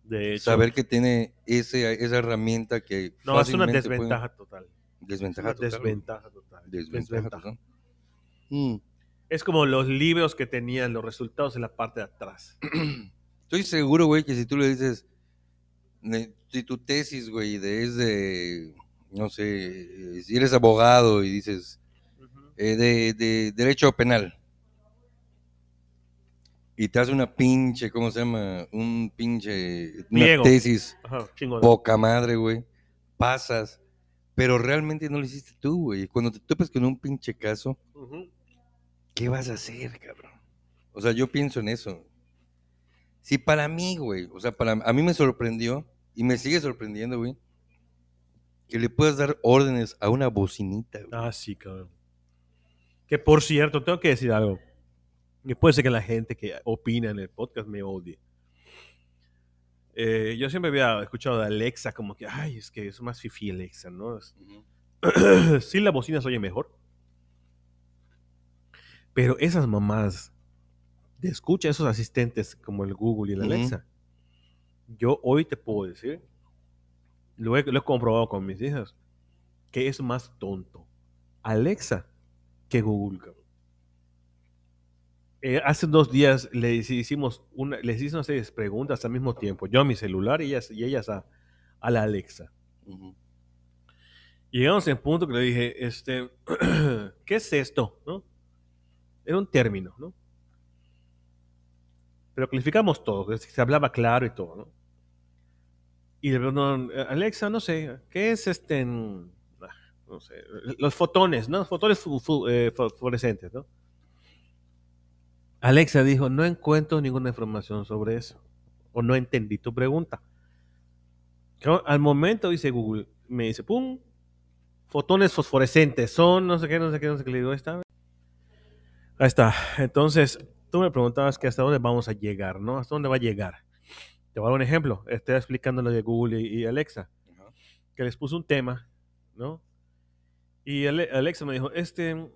De hecho, Saber que tiene ese, esa herramienta que no, es una desventaja total. Desventaja Una total, desventaja total. Desventaja Desventaja. total. Mm. Es como los libros que tenían los resultados en la parte de atrás. Estoy seguro, güey, que si tú le dices, si tu tesis, güey, de, es de, no sé, eh, si eres abogado y dices, eh, de, de derecho penal, y te hace una pinche, ¿cómo se llama? Un pinche, una tesis, Ajá, poca madre, güey, pasas, pero realmente no lo hiciste tú, güey. Cuando te topas con un pinche caso. ¿Qué vas a hacer, cabrón? O sea, yo pienso en eso. Si para mí, güey, o sea, para a mí me sorprendió y me sigue sorprendiendo, güey, que le puedas dar órdenes a una bocinita, güey. Ah, sí, cabrón. Que por cierto, tengo que decir algo. Y puede ser que la gente que opina en el podcast me odie. Eh, yo siempre había escuchado de Alexa como que, ay, es que es más fifi Alexa, ¿no? Es- Ujú. sí, la bocina se oye mejor. Pero esas mamás de escucha, esos asistentes como el Google y el. Alexa, yo hoy te puedo decir, lo he, lo he comprobado con mis hijas, que es más tonto Alexa que Google. Eh, hace dos días le hicimos una, les serie de preguntas al mismo tiempo, yo a mi celular y ellas, y ellas a, a la Alexa. Ujú. Y llegamos al punto que le dije, este, ¿qué es esto? ¿No? Era un término, ¿no? Pero clasificamos todo, se hablaba claro y todo, ¿no? Y le preguntaron, Alexa, no sé, ¿qué es este? en- ah, no sé, los fotones, ¿no? Fotones fu- eh, ¿no? Alexa dijo, no encuentro ninguna información sobre eso. O no entendí tu pregunta. Al momento dice Google, me dice, pum, fotones fosforescentes, son no sé qué, no sé qué, no sé qué. Le digo, está. Ahí está. Entonces, tú me preguntabas que hasta dónde vamos a llegar, ¿no? ¿Hasta dónde va a llegar? Te voy a dar un ejemplo. Estoy explicando lo de Google y, y Alexa, que les puse un tema, ¿no? Y Ale- Alexa me dijo, este,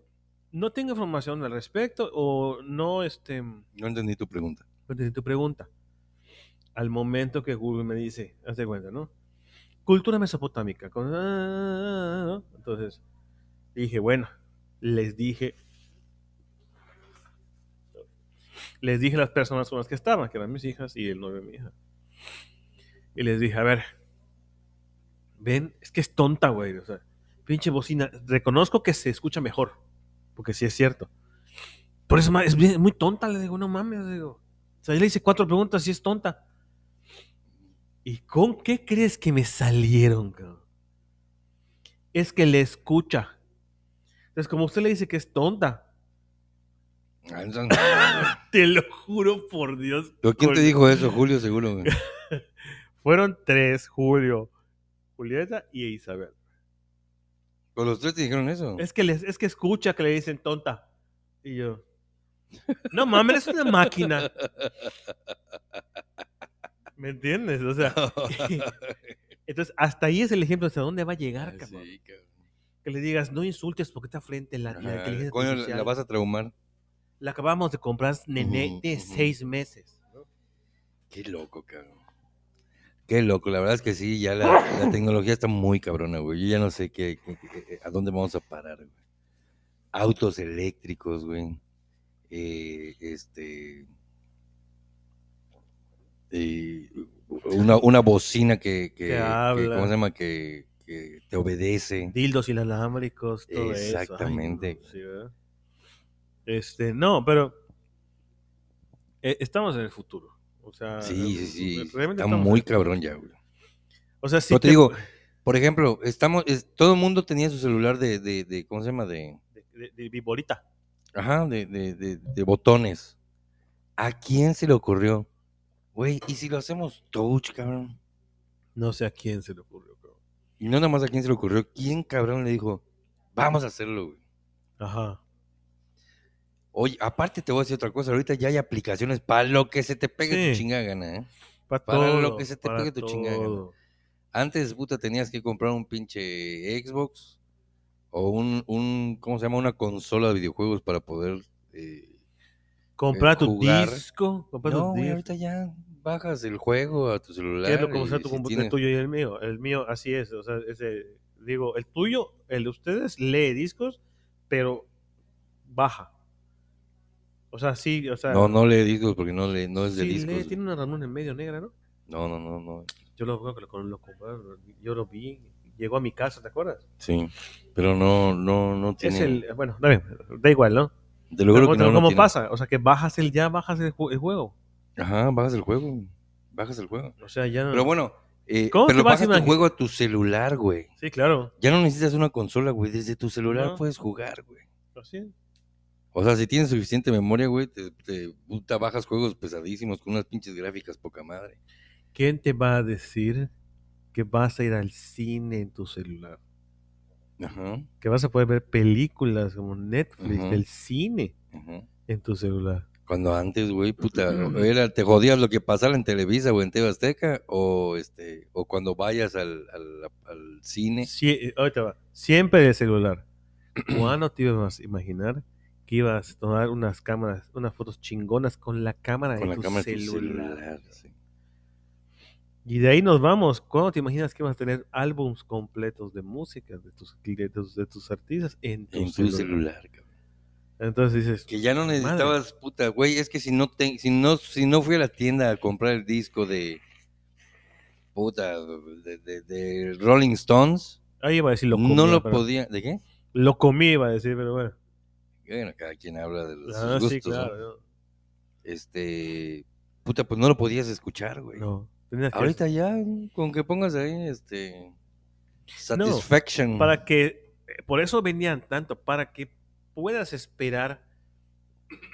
no tengo información al respecto o no, este, no No entendí tu pregunta. entendí tu pregunta. Al momento que Google me dice, haz de cuenta, ¿no? Cultura mesopotámica. con- ah, ¿no? Entonces, dije, bueno, les dije, les dije a las personas con las que estaban, que eran mis hijas y el novio de mi hija. Y les dije, a ver, ven, es que es tonta, güey. O sea, pinche bocina. Reconozco que se escucha mejor, porque sí es cierto. Por eso es muy tonta, le digo, no mames, le digo. O sea, yo le hice cuatro preguntas y es tonta. ¿Y con qué crees que me salieron, cabrón? Es que le escucha. Entonces, como usted le dice que es tonta, Ah, esas mamadas, güey. te lo juro por Dios. ¿Pero quién te dijo eso, Julio? Seguro, güey. Fueron tres, Julio, Julieta y Isabel. ¿Con los tres te dijeron eso? Es que, les, es que escucha que le dicen tonta. Y yo, no mames, es una máquina. ¿Me entiendes? O sea, entonces hasta ahí es el ejemplo de hasta dónde va a llegar, cabrón. Sí. Que le digas, no insultes porque está frente a la, la inteligencia coño, artificial. la vas a traumar. La acabamos de comprar, nené, de seis meses. ¿no? Qué loco, cabrón. Qué loco, la verdad es que sí, ya la, la tecnología está muy cabrona, güey. Yo ya no sé qué, qué- qué- a dónde vamos a parar, güey. Autos eléctricos, güey. Eh, este. eh, una, una bocina que, que, Que. ¿cómo se llama? Que, que te obedece. Dildos inalámbricos, todo eso. Ay, Exactamente. Este, no, pero eh, estamos en el futuro. O sea, Sí, sí, sí. realmente Está muy cabrón ya, güey. O sea, sí Pero te digo, por ejemplo, estamos, es- todo el mundo tenía su celular de, de, de- ¿cómo se llama? De, de, de- viborita. ajá, de, de, de, de botones. ¿A quién se le ocurrió? Güey, ¿y si lo hacemos touch, cabrón? No sé a quién se le ocurrió, pero. Y no nada más a quién se le ocurrió, ¿quién cabrón le dijo, vamos a hacerlo, güey? Ajá. Oye, aparte te voy a decir otra cosa, ahorita ya hay aplicaciones para lo que se te pegue Sí. tu chingada gana, ¿eh? Para, Para todo, lo que se te pegue tu chingada gana. todo. Antes, puta, tenías que comprar un pinche Xbox o un, un ¿cómo se llama? Una consola de videojuegos para poder... eh, Comprar tu disco. Comprar No, tu ahorita ya bajas el juego a tu celular. ¿Qué es lo que y sea tu si compu- tiene- el tuyo y el mío? El mío, así es. O sea, ese, digo, el tuyo, el de ustedes lee discos, pero baja. O sea, sí, o sea. No, no lee discos porque no, le, no es de sí discos. lee, tiene una ranura en medio negra, ¿no? No, no, no, no. Yo lo, creo que lo, lo yo lo vi, llegó a mi casa, ¿te acuerdas? Sí, pero no, no, no tiene... Es el, bueno, da, da igual, ¿no? Te lo que no, no ¿Cómo tiene. pasa? O sea, que bajas el ya, bajas el, ju- el juego. Ajá, bajas el juego. Bajas el juego. O sea, ya no. Pero bueno, eh, ¿Cómo pero bajas imagi- juego a tu celular, güey. Sí, claro. Ya no necesitas una consola, güey. Desde tu celular No. puedes jugar, güey. Así. O sea, si tienes suficiente memoria, güey, te, te bajas juegos pesadísimos con unas pinches gráficas poca madre. ¿Quién te va a decir que vas a ir al cine en tu celular? Ajá, Que vas a poder ver películas como Netflix del cine ajá. en tu celular. Cuando antes, güey, puta, era, te jodías lo que pasara en Televisa o en TV Azteca, o este, o cuando vayas al, al, al cine. Sí, eh, ahorita va. Siempre el celular. ¿Cuándo te ibas a imaginar que ibas a tomar unas cámaras, unas fotos chingonas con la cámara Con de la tu cámara de tu celular? sí. Y de ahí nos vamos. ¿Cuándo te imaginas que vas a tener álbums completos de música de tus, de tus, de tus artistas en tu, En tu celular? cabrón. Entonces dices, Que ya no necesitabas, puta, güey, es que si no, te, si no si no fui a la tienda a comprar el disco de, puta, de, de- de Rolling Stones, ahí iba a decir lo comía, no lo pero- podía, ¿de qué? Lo comí, iba a decir, pero bueno. Bueno, cada quien habla de los Ah, sí, gustos, ¿no? claro. Este, puta, pues no lo podías escuchar, güey. No, que- Ahorita ya, con que pongas ahí, este, Satisfaction. para que eh, por eso venían tanto, para que puedas esperar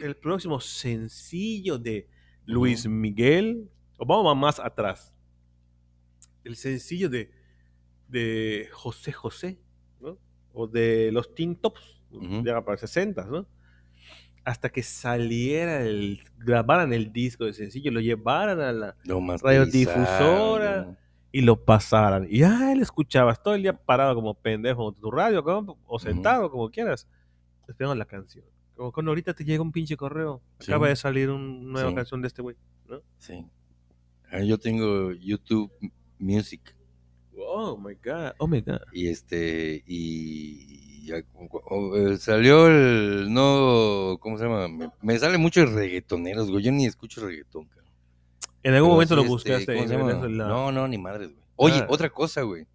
el próximo sencillo de Luis Miguel, o vamos más atrás, el sencillo de, de José José, ¿no? O de los Teen Tops, Ujú. ya para 60, ¿no? Hasta que saliera el, grabaran el disco de sencillo, lo llevaran a la, Radiodifusora. y lo pasaran. Y ya lo escuchabas todo el día parado como pendejo en tu radio ¿cómo? o sentado, como quieras, esperando la canción. Como cuando ahorita te llega un pinche correo, Sí. acaba de salir una nueva Sí. canción de este güey. Sí. Ah, yo tengo YouTube Music Oh my god, oh my god. y este y o, eh, salió el no ¿cómo se llama? Me, me sale mucho de reggaetoneros, güey. Yo ni escucho reggaetón, cabrón. En algún Pero momento sí, lo este, buscaste. la- No, no, ni madres, güey. Oye, Ah. otra cosa, güey.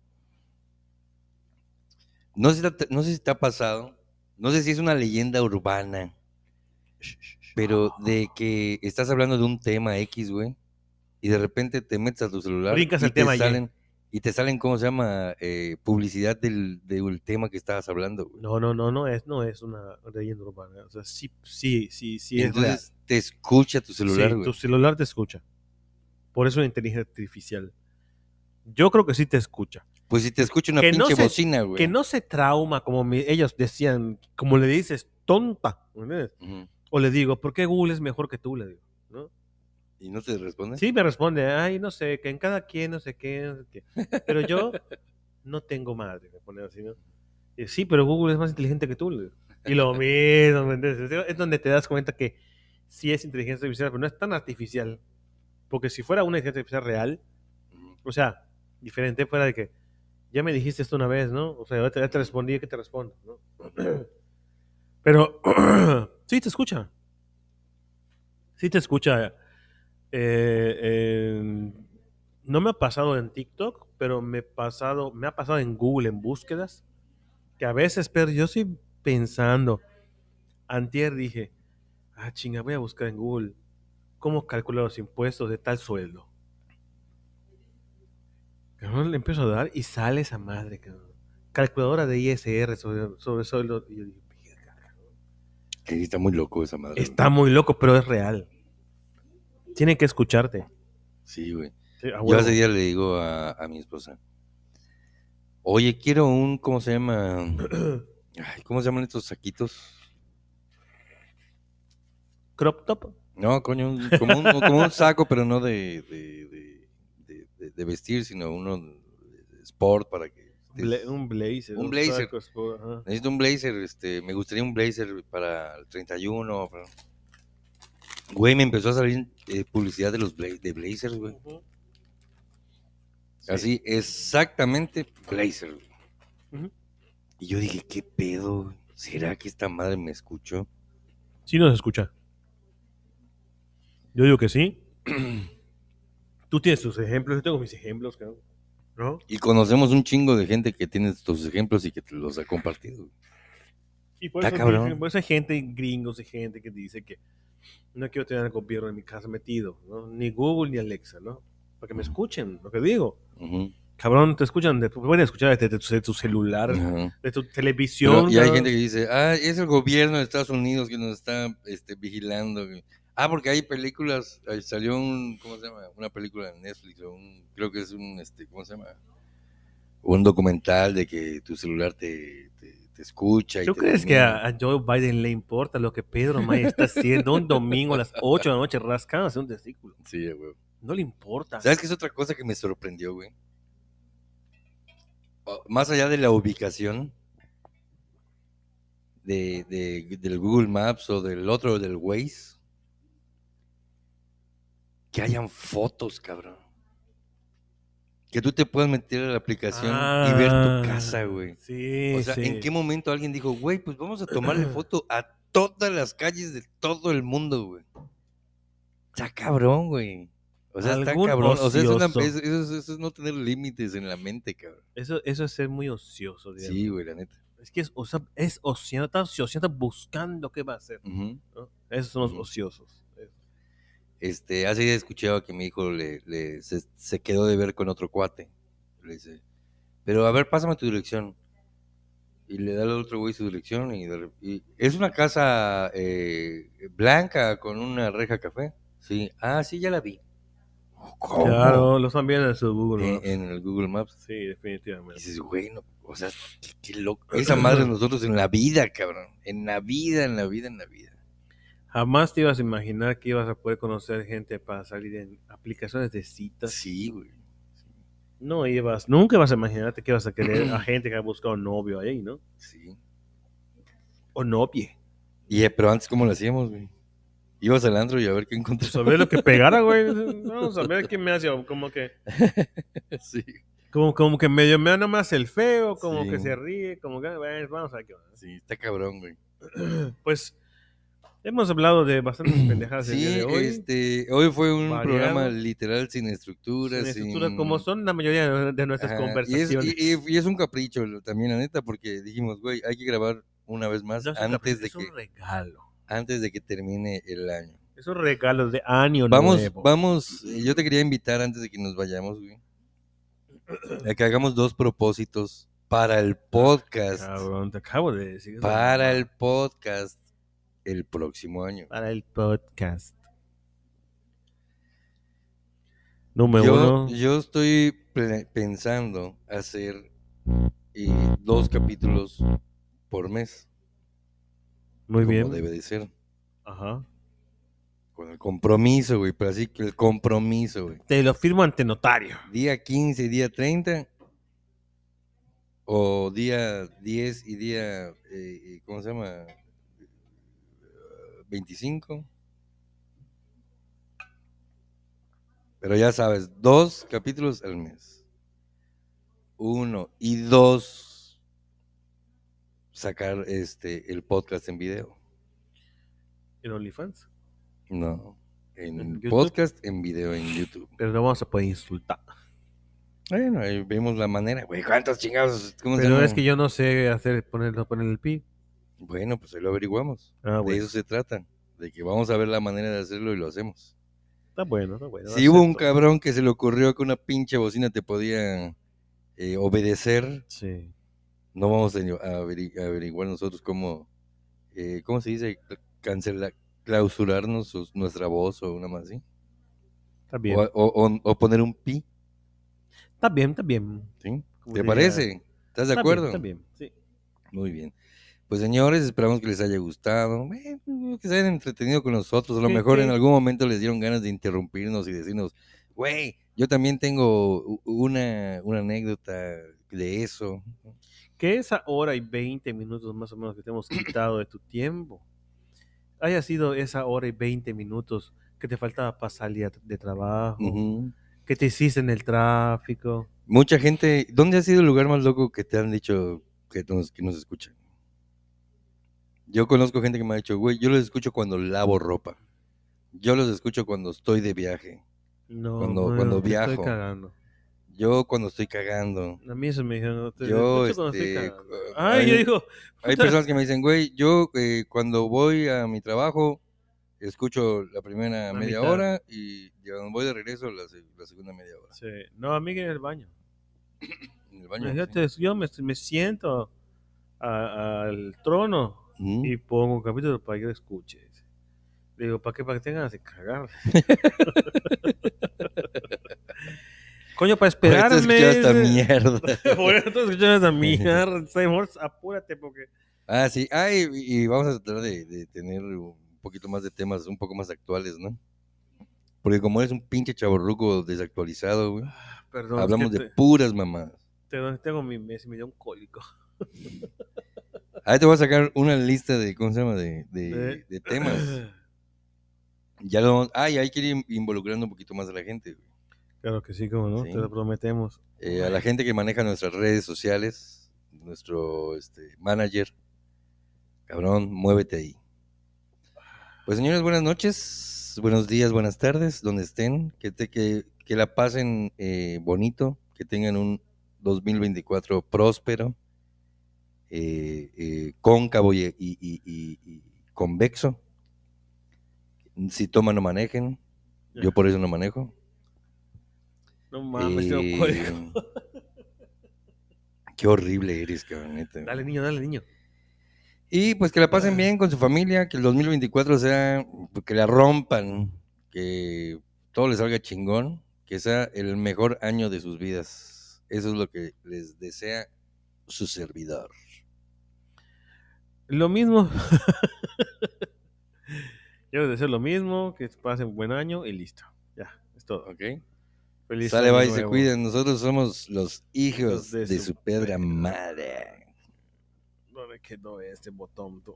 No sé, si te, no sé si te ha pasado, no sé si es una leyenda urbana, pero de que estás hablando de un tema X, güey, y de repente te metes a tu celular Brincas y el te tema salen y te salen, ¿cómo se llama? Eh, publicidad del, del tema que estabas hablando, güey. No, no, no, no es, no es una leyenda urbana. O sea, sí, sí, sí, sí es Entonces te escucha tu celular, Sí, güey. tu celular te escucha. Por eso es inteligencia artificial. Yo creo que sí te escucha. Pues si te escucha una Que no pinche se- bocina, güey. Que no se trauma como mi- ellos decían, como le dices, tonta. ¿me entiendes? Ujú. O le digo, ¿por qué Google es mejor que tú? Le digo, ¿no? ¿Y no te responde? Sí, me responde, ay, no sé, que en cada quien, no sé qué, no sé qué. Pero yo no tengo madre, me pone así, ¿no? Y, sí, pero Google es más inteligente que tú. Y lo mismo, ¿me entiendes? Es donde te das cuenta que sí es inteligencia artificial, pero no es tan artificial. Porque si fuera una inteligencia artificial real, o sea, diferente fuera de que ya me dijiste esto una vez, ¿no? O sea, ya te, ya te respondí, que te respondo, ¿no? Pero sí te escucha. Sí te escucha. Eh, eh, no me ha pasado en TikTok, pero me, pasado, me ha pasado en Google, en búsquedas, que a veces, pero yo estoy pensando, antier dije, ah, chinga, voy a buscar en Google cómo calcular los impuestos de tal sueldo. Cabrón, le empiezo a dar y sale esa madre, cabrón. Calculadora de ISR sobre, sobre sueldo. Y yo. Sí, está muy loco esa madre. Está muy loco, pero es real. Tiene que escucharte. Sí, güey. Sí, Yo ese día le digo a, a mi esposa, oye, quiero un, ¿cómo se llama? Ay, ¿Cómo se llaman estos saquitos? Crop top. No, coño, un- como un, como un saco, pero no de, de, vestir, sino uno de sport para que... Bla- un blazer. Un blazer. saco, sport, ajá. Necesito un blazer, este, me gustaría un blazer para el 31. para- Güey, me empezó a salir eh, publicidad de los bla- de blazers, güey. Así, exactamente blazer. güey. Ujú. Y yo dije, ¿qué pedo? ¿Será que esta madre me escuchó? Sí nos escucha. Yo digo que sí. Tú tienes tus ejemplos, yo tengo mis ejemplos, cabrón. ¿no? Y conocemos un chingo de gente que tiene estos ejemplos y que te los ha compartido. Y por eso, por hay gente, gringos y gente que dice que no quiero tener al gobierno en mi casa metido, ¿no? Ni Google ni Alexa, ¿no? Para que me escuchen lo que digo. Cabrón, te escuchan, de, pueden escuchar desde tu, de tu celular, de tu Pero- televisión. y hay gente que dice, ah, es el gobierno de Estados Unidos que nos está este, vigilando. güey". Ah, porque hay películas, ahí salió un, ¿cómo se llama? Una película en Netflix, o un, creo que es un, este, ¿cómo se llama? Un documental de que tu celular te, te, te escucha. y ¿Tú te crees que a, a Joe Biden le importa lo que Pedro Maya está haciendo un domingo a las 8 de la noche rascándose un testículo? Sí, güey. No le importa. ¿Sabes qué es otra cosa que me sorprendió, güey? Más allá de la ubicación de, de- del Google Maps o del otro, del Waze, que hayan fotos, cabrón. Que tú te puedas meter a la aplicación y ver Ah, tu casa, güey. Sí, O sea, sí. ¿en qué momento alguien dijo, güey, pues vamos a tomarle foto a todas las calles de todo el mundo, güey? Está cabrón, güey. O sea, está cabrón. O sea, es una- eso, es, eso es no tener límites en la mente, cabrón. Eso, eso es ser muy ocioso. digamos. Sí, güey, la neta. Es que es, o sea, es ocioso, está ocioso, está buscando qué va a hacer. ¿no? Esos son los ociosos. Este, hace días escuchaba que mi hijo le, le- se, se quedó de ver con otro cuate. Le dice, pero a ver, pásame tu dirección. y le da al otro güey su dirección. Y, de y es una casa eh, blanca con una reja café. Sí, ah, sí, ya la vi. ¿Cómo? Claro, lo están viendo en su Google Maps. en el Google Maps. Sí, Y definitivamente. dices, güey, no, o sea, qué, qué loco. Esa madre nosotros en la vida, cabrón. En la vida, en la vida, en la vida. Jamás te ibas a imaginar que ibas a poder conocer gente para salir en aplicaciones de citas. Sí, güey. No ibas, nunca vas a imaginarte que ibas a querer a gente que ha buscado novio ahí, ¿no? Sí. O novie. Y, eh, pero antes, ¿cómo lo hacíamos, güey? Ibas al antro y a ver qué encontrabas. Saber lo que pegara, güey. Vamos a ver qué me hace. Como que, sí. como, como que medio me no me hace el feo, como Sí. que se ríe, como que, bueno, vamos a ver qué va. Sí, está cabrón, güey. Pues hemos hablado de bastantes pendejadas el Sí, día de hoy. este, hoy fue un Variado. programa literal sin estructura. sin estructura, sin- como son la mayoría de, nuestras Ajá, y es- conversaciones. Y, y- es un capricho también, la neta, porque dijimos, güey, hay que grabar una vez más No antes de es que un regalo. antes de que termine el año. Es un regalo de año Vamos, nuevo. vamos, eh, yo te quería invitar antes de que nos vayamos, güey, a que hagamos dos propósitos para el podcast, Cabrón, te acabo de decir. para el podcast el próximo año. Para el podcast. Número Yo, uno. yo estoy pensando hacer eh, dos capítulos por mes, Muy como bien. debe de ser. Ajá. Con el compromiso, güey, pero así que el compromiso, güey. Te lo firmo ante notario. Día 15 y día 30. O día 10 y día, eh, eh, ¿cómo se llama? Eh, 25. Pero ya sabes, dos capítulos al mes. Uno y dos, sacar este el podcast en video. En OnlyFans. No, en ¿En YouTube? podcast en video en YouTube. Pero no vamos a poder insultar. Bueno, ahí vemos la manera. Güey, ¿cuántos chingados? ¿Cómo Pero es que yo no sé hacer poner, poner el pi. Bueno, pues ahí lo averiguamos. Ah, De bueno. eso se trata. De que vamos a ver la manera de hacerlo y lo hacemos. Está bueno, está bueno. si hubo un cabrón que se le ocurrió que una pinche bocina te podía eh, obedecer, Sí. no vamos a a averi- a averiguar nosotros cómo, eh, ¿cómo se dice? Cancelar, clausurarnos nuestra voz o una más así. Está bien. O, o- o- o poner un pi, Está bien, está bien. ¿Te diría- parece? ¿Estás de Está acuerdo? Bien, está bien. Sí. Muy bien. Pues señores, esperamos que les haya gustado, bueno, que se hayan entretenido con nosotros. A lo ¿Qué- mejor en algún momento les dieron ganas de interrumpirnos y decirnos, güey, yo también tengo una, una anécdota de eso. Que esa hora y 20 minutos más o menos que te hemos quitado de tu tiempo haya sido esa hora y 20 minutos que te faltaba para salir de trabajo, que te hiciste en el tráfico. Mucha gente, ¿dónde ha sido el lugar más loco que te han dicho que nos, que nos escuchan? Yo conozco gente que me ha dicho, güey, yo los escucho cuando lavo ropa. Yo los escucho cuando estoy de viaje. No, Cuando- bueno, cuando viajo. Estoy cagando. Yo cuando estoy cagando. A mí eso me dijeron. no, te Yo, escucho cuando estoy este, cagando. Ay, hay- yo digo, Hay personas que me dicen, güey, yo eh, cuando voy a mi trabajo escucho la primera La media mitad. hora y cuando voy de regreso la, se- la segunda media hora. sí. No, a mí que en el baño. En el baño. Fíjate, yo me, me siento al trono Ujú. y pongo un capítulo para que yo escuche. Le digo, ¿para qué? Para que tengan de cagar. Coño, para esperarme. esta mierda. Por eso escuchando esta mierda. Seymour, apúrate porque. Ah, sí. Ah, y, y vamos a tratar de, de tener un poquito más de temas un poco más actuales, ¿no? Porque como eres un pinche chaborruco desactualizado, güey, Perdón, es hablamos que de te- puras mamadas. te- tengo mi mes y me dio un cólico. Ahí te voy a sacar una lista de, ¿cómo se llama? De, de, temas. Ya lo vamos- Ah, y hay que ir in- involucrando un poquito más a la gente, güey. Claro que sí, como no, Sí. te lo prometemos. Eh, a la gente que maneja nuestras redes sociales, nuestro este, manager, cabrón, muévete ahí. Pues señores, buenas noches, buenos días, buenas tardes, donde estén, que, te, que, que la pasen eh, bonito, que tengan un 2024 próspero, eh, eh, cóncavo y, y- y- y- y convexo. Si toman, no manejen. Yo por eso no manejo. No mames, Eh. Qué horrible eres, cabrón. Dale, niño, dale, niño. Y pues que la pasen bien con su familia, que el 2024 sea, que la rompan, que todo les salga chingón, que sea el mejor año de sus vidas. Eso es lo que les desea su servidor. Lo mismo. Yo les deseo lo mismo, que pasen un buen año y listo. Ya, es todo. ¿Ok? Feliz Sale, bye, se cuiden. Nosotros somos los hijos Los de, de su su pedra pedra. madre. ¿Dónde quedó este botón? tú?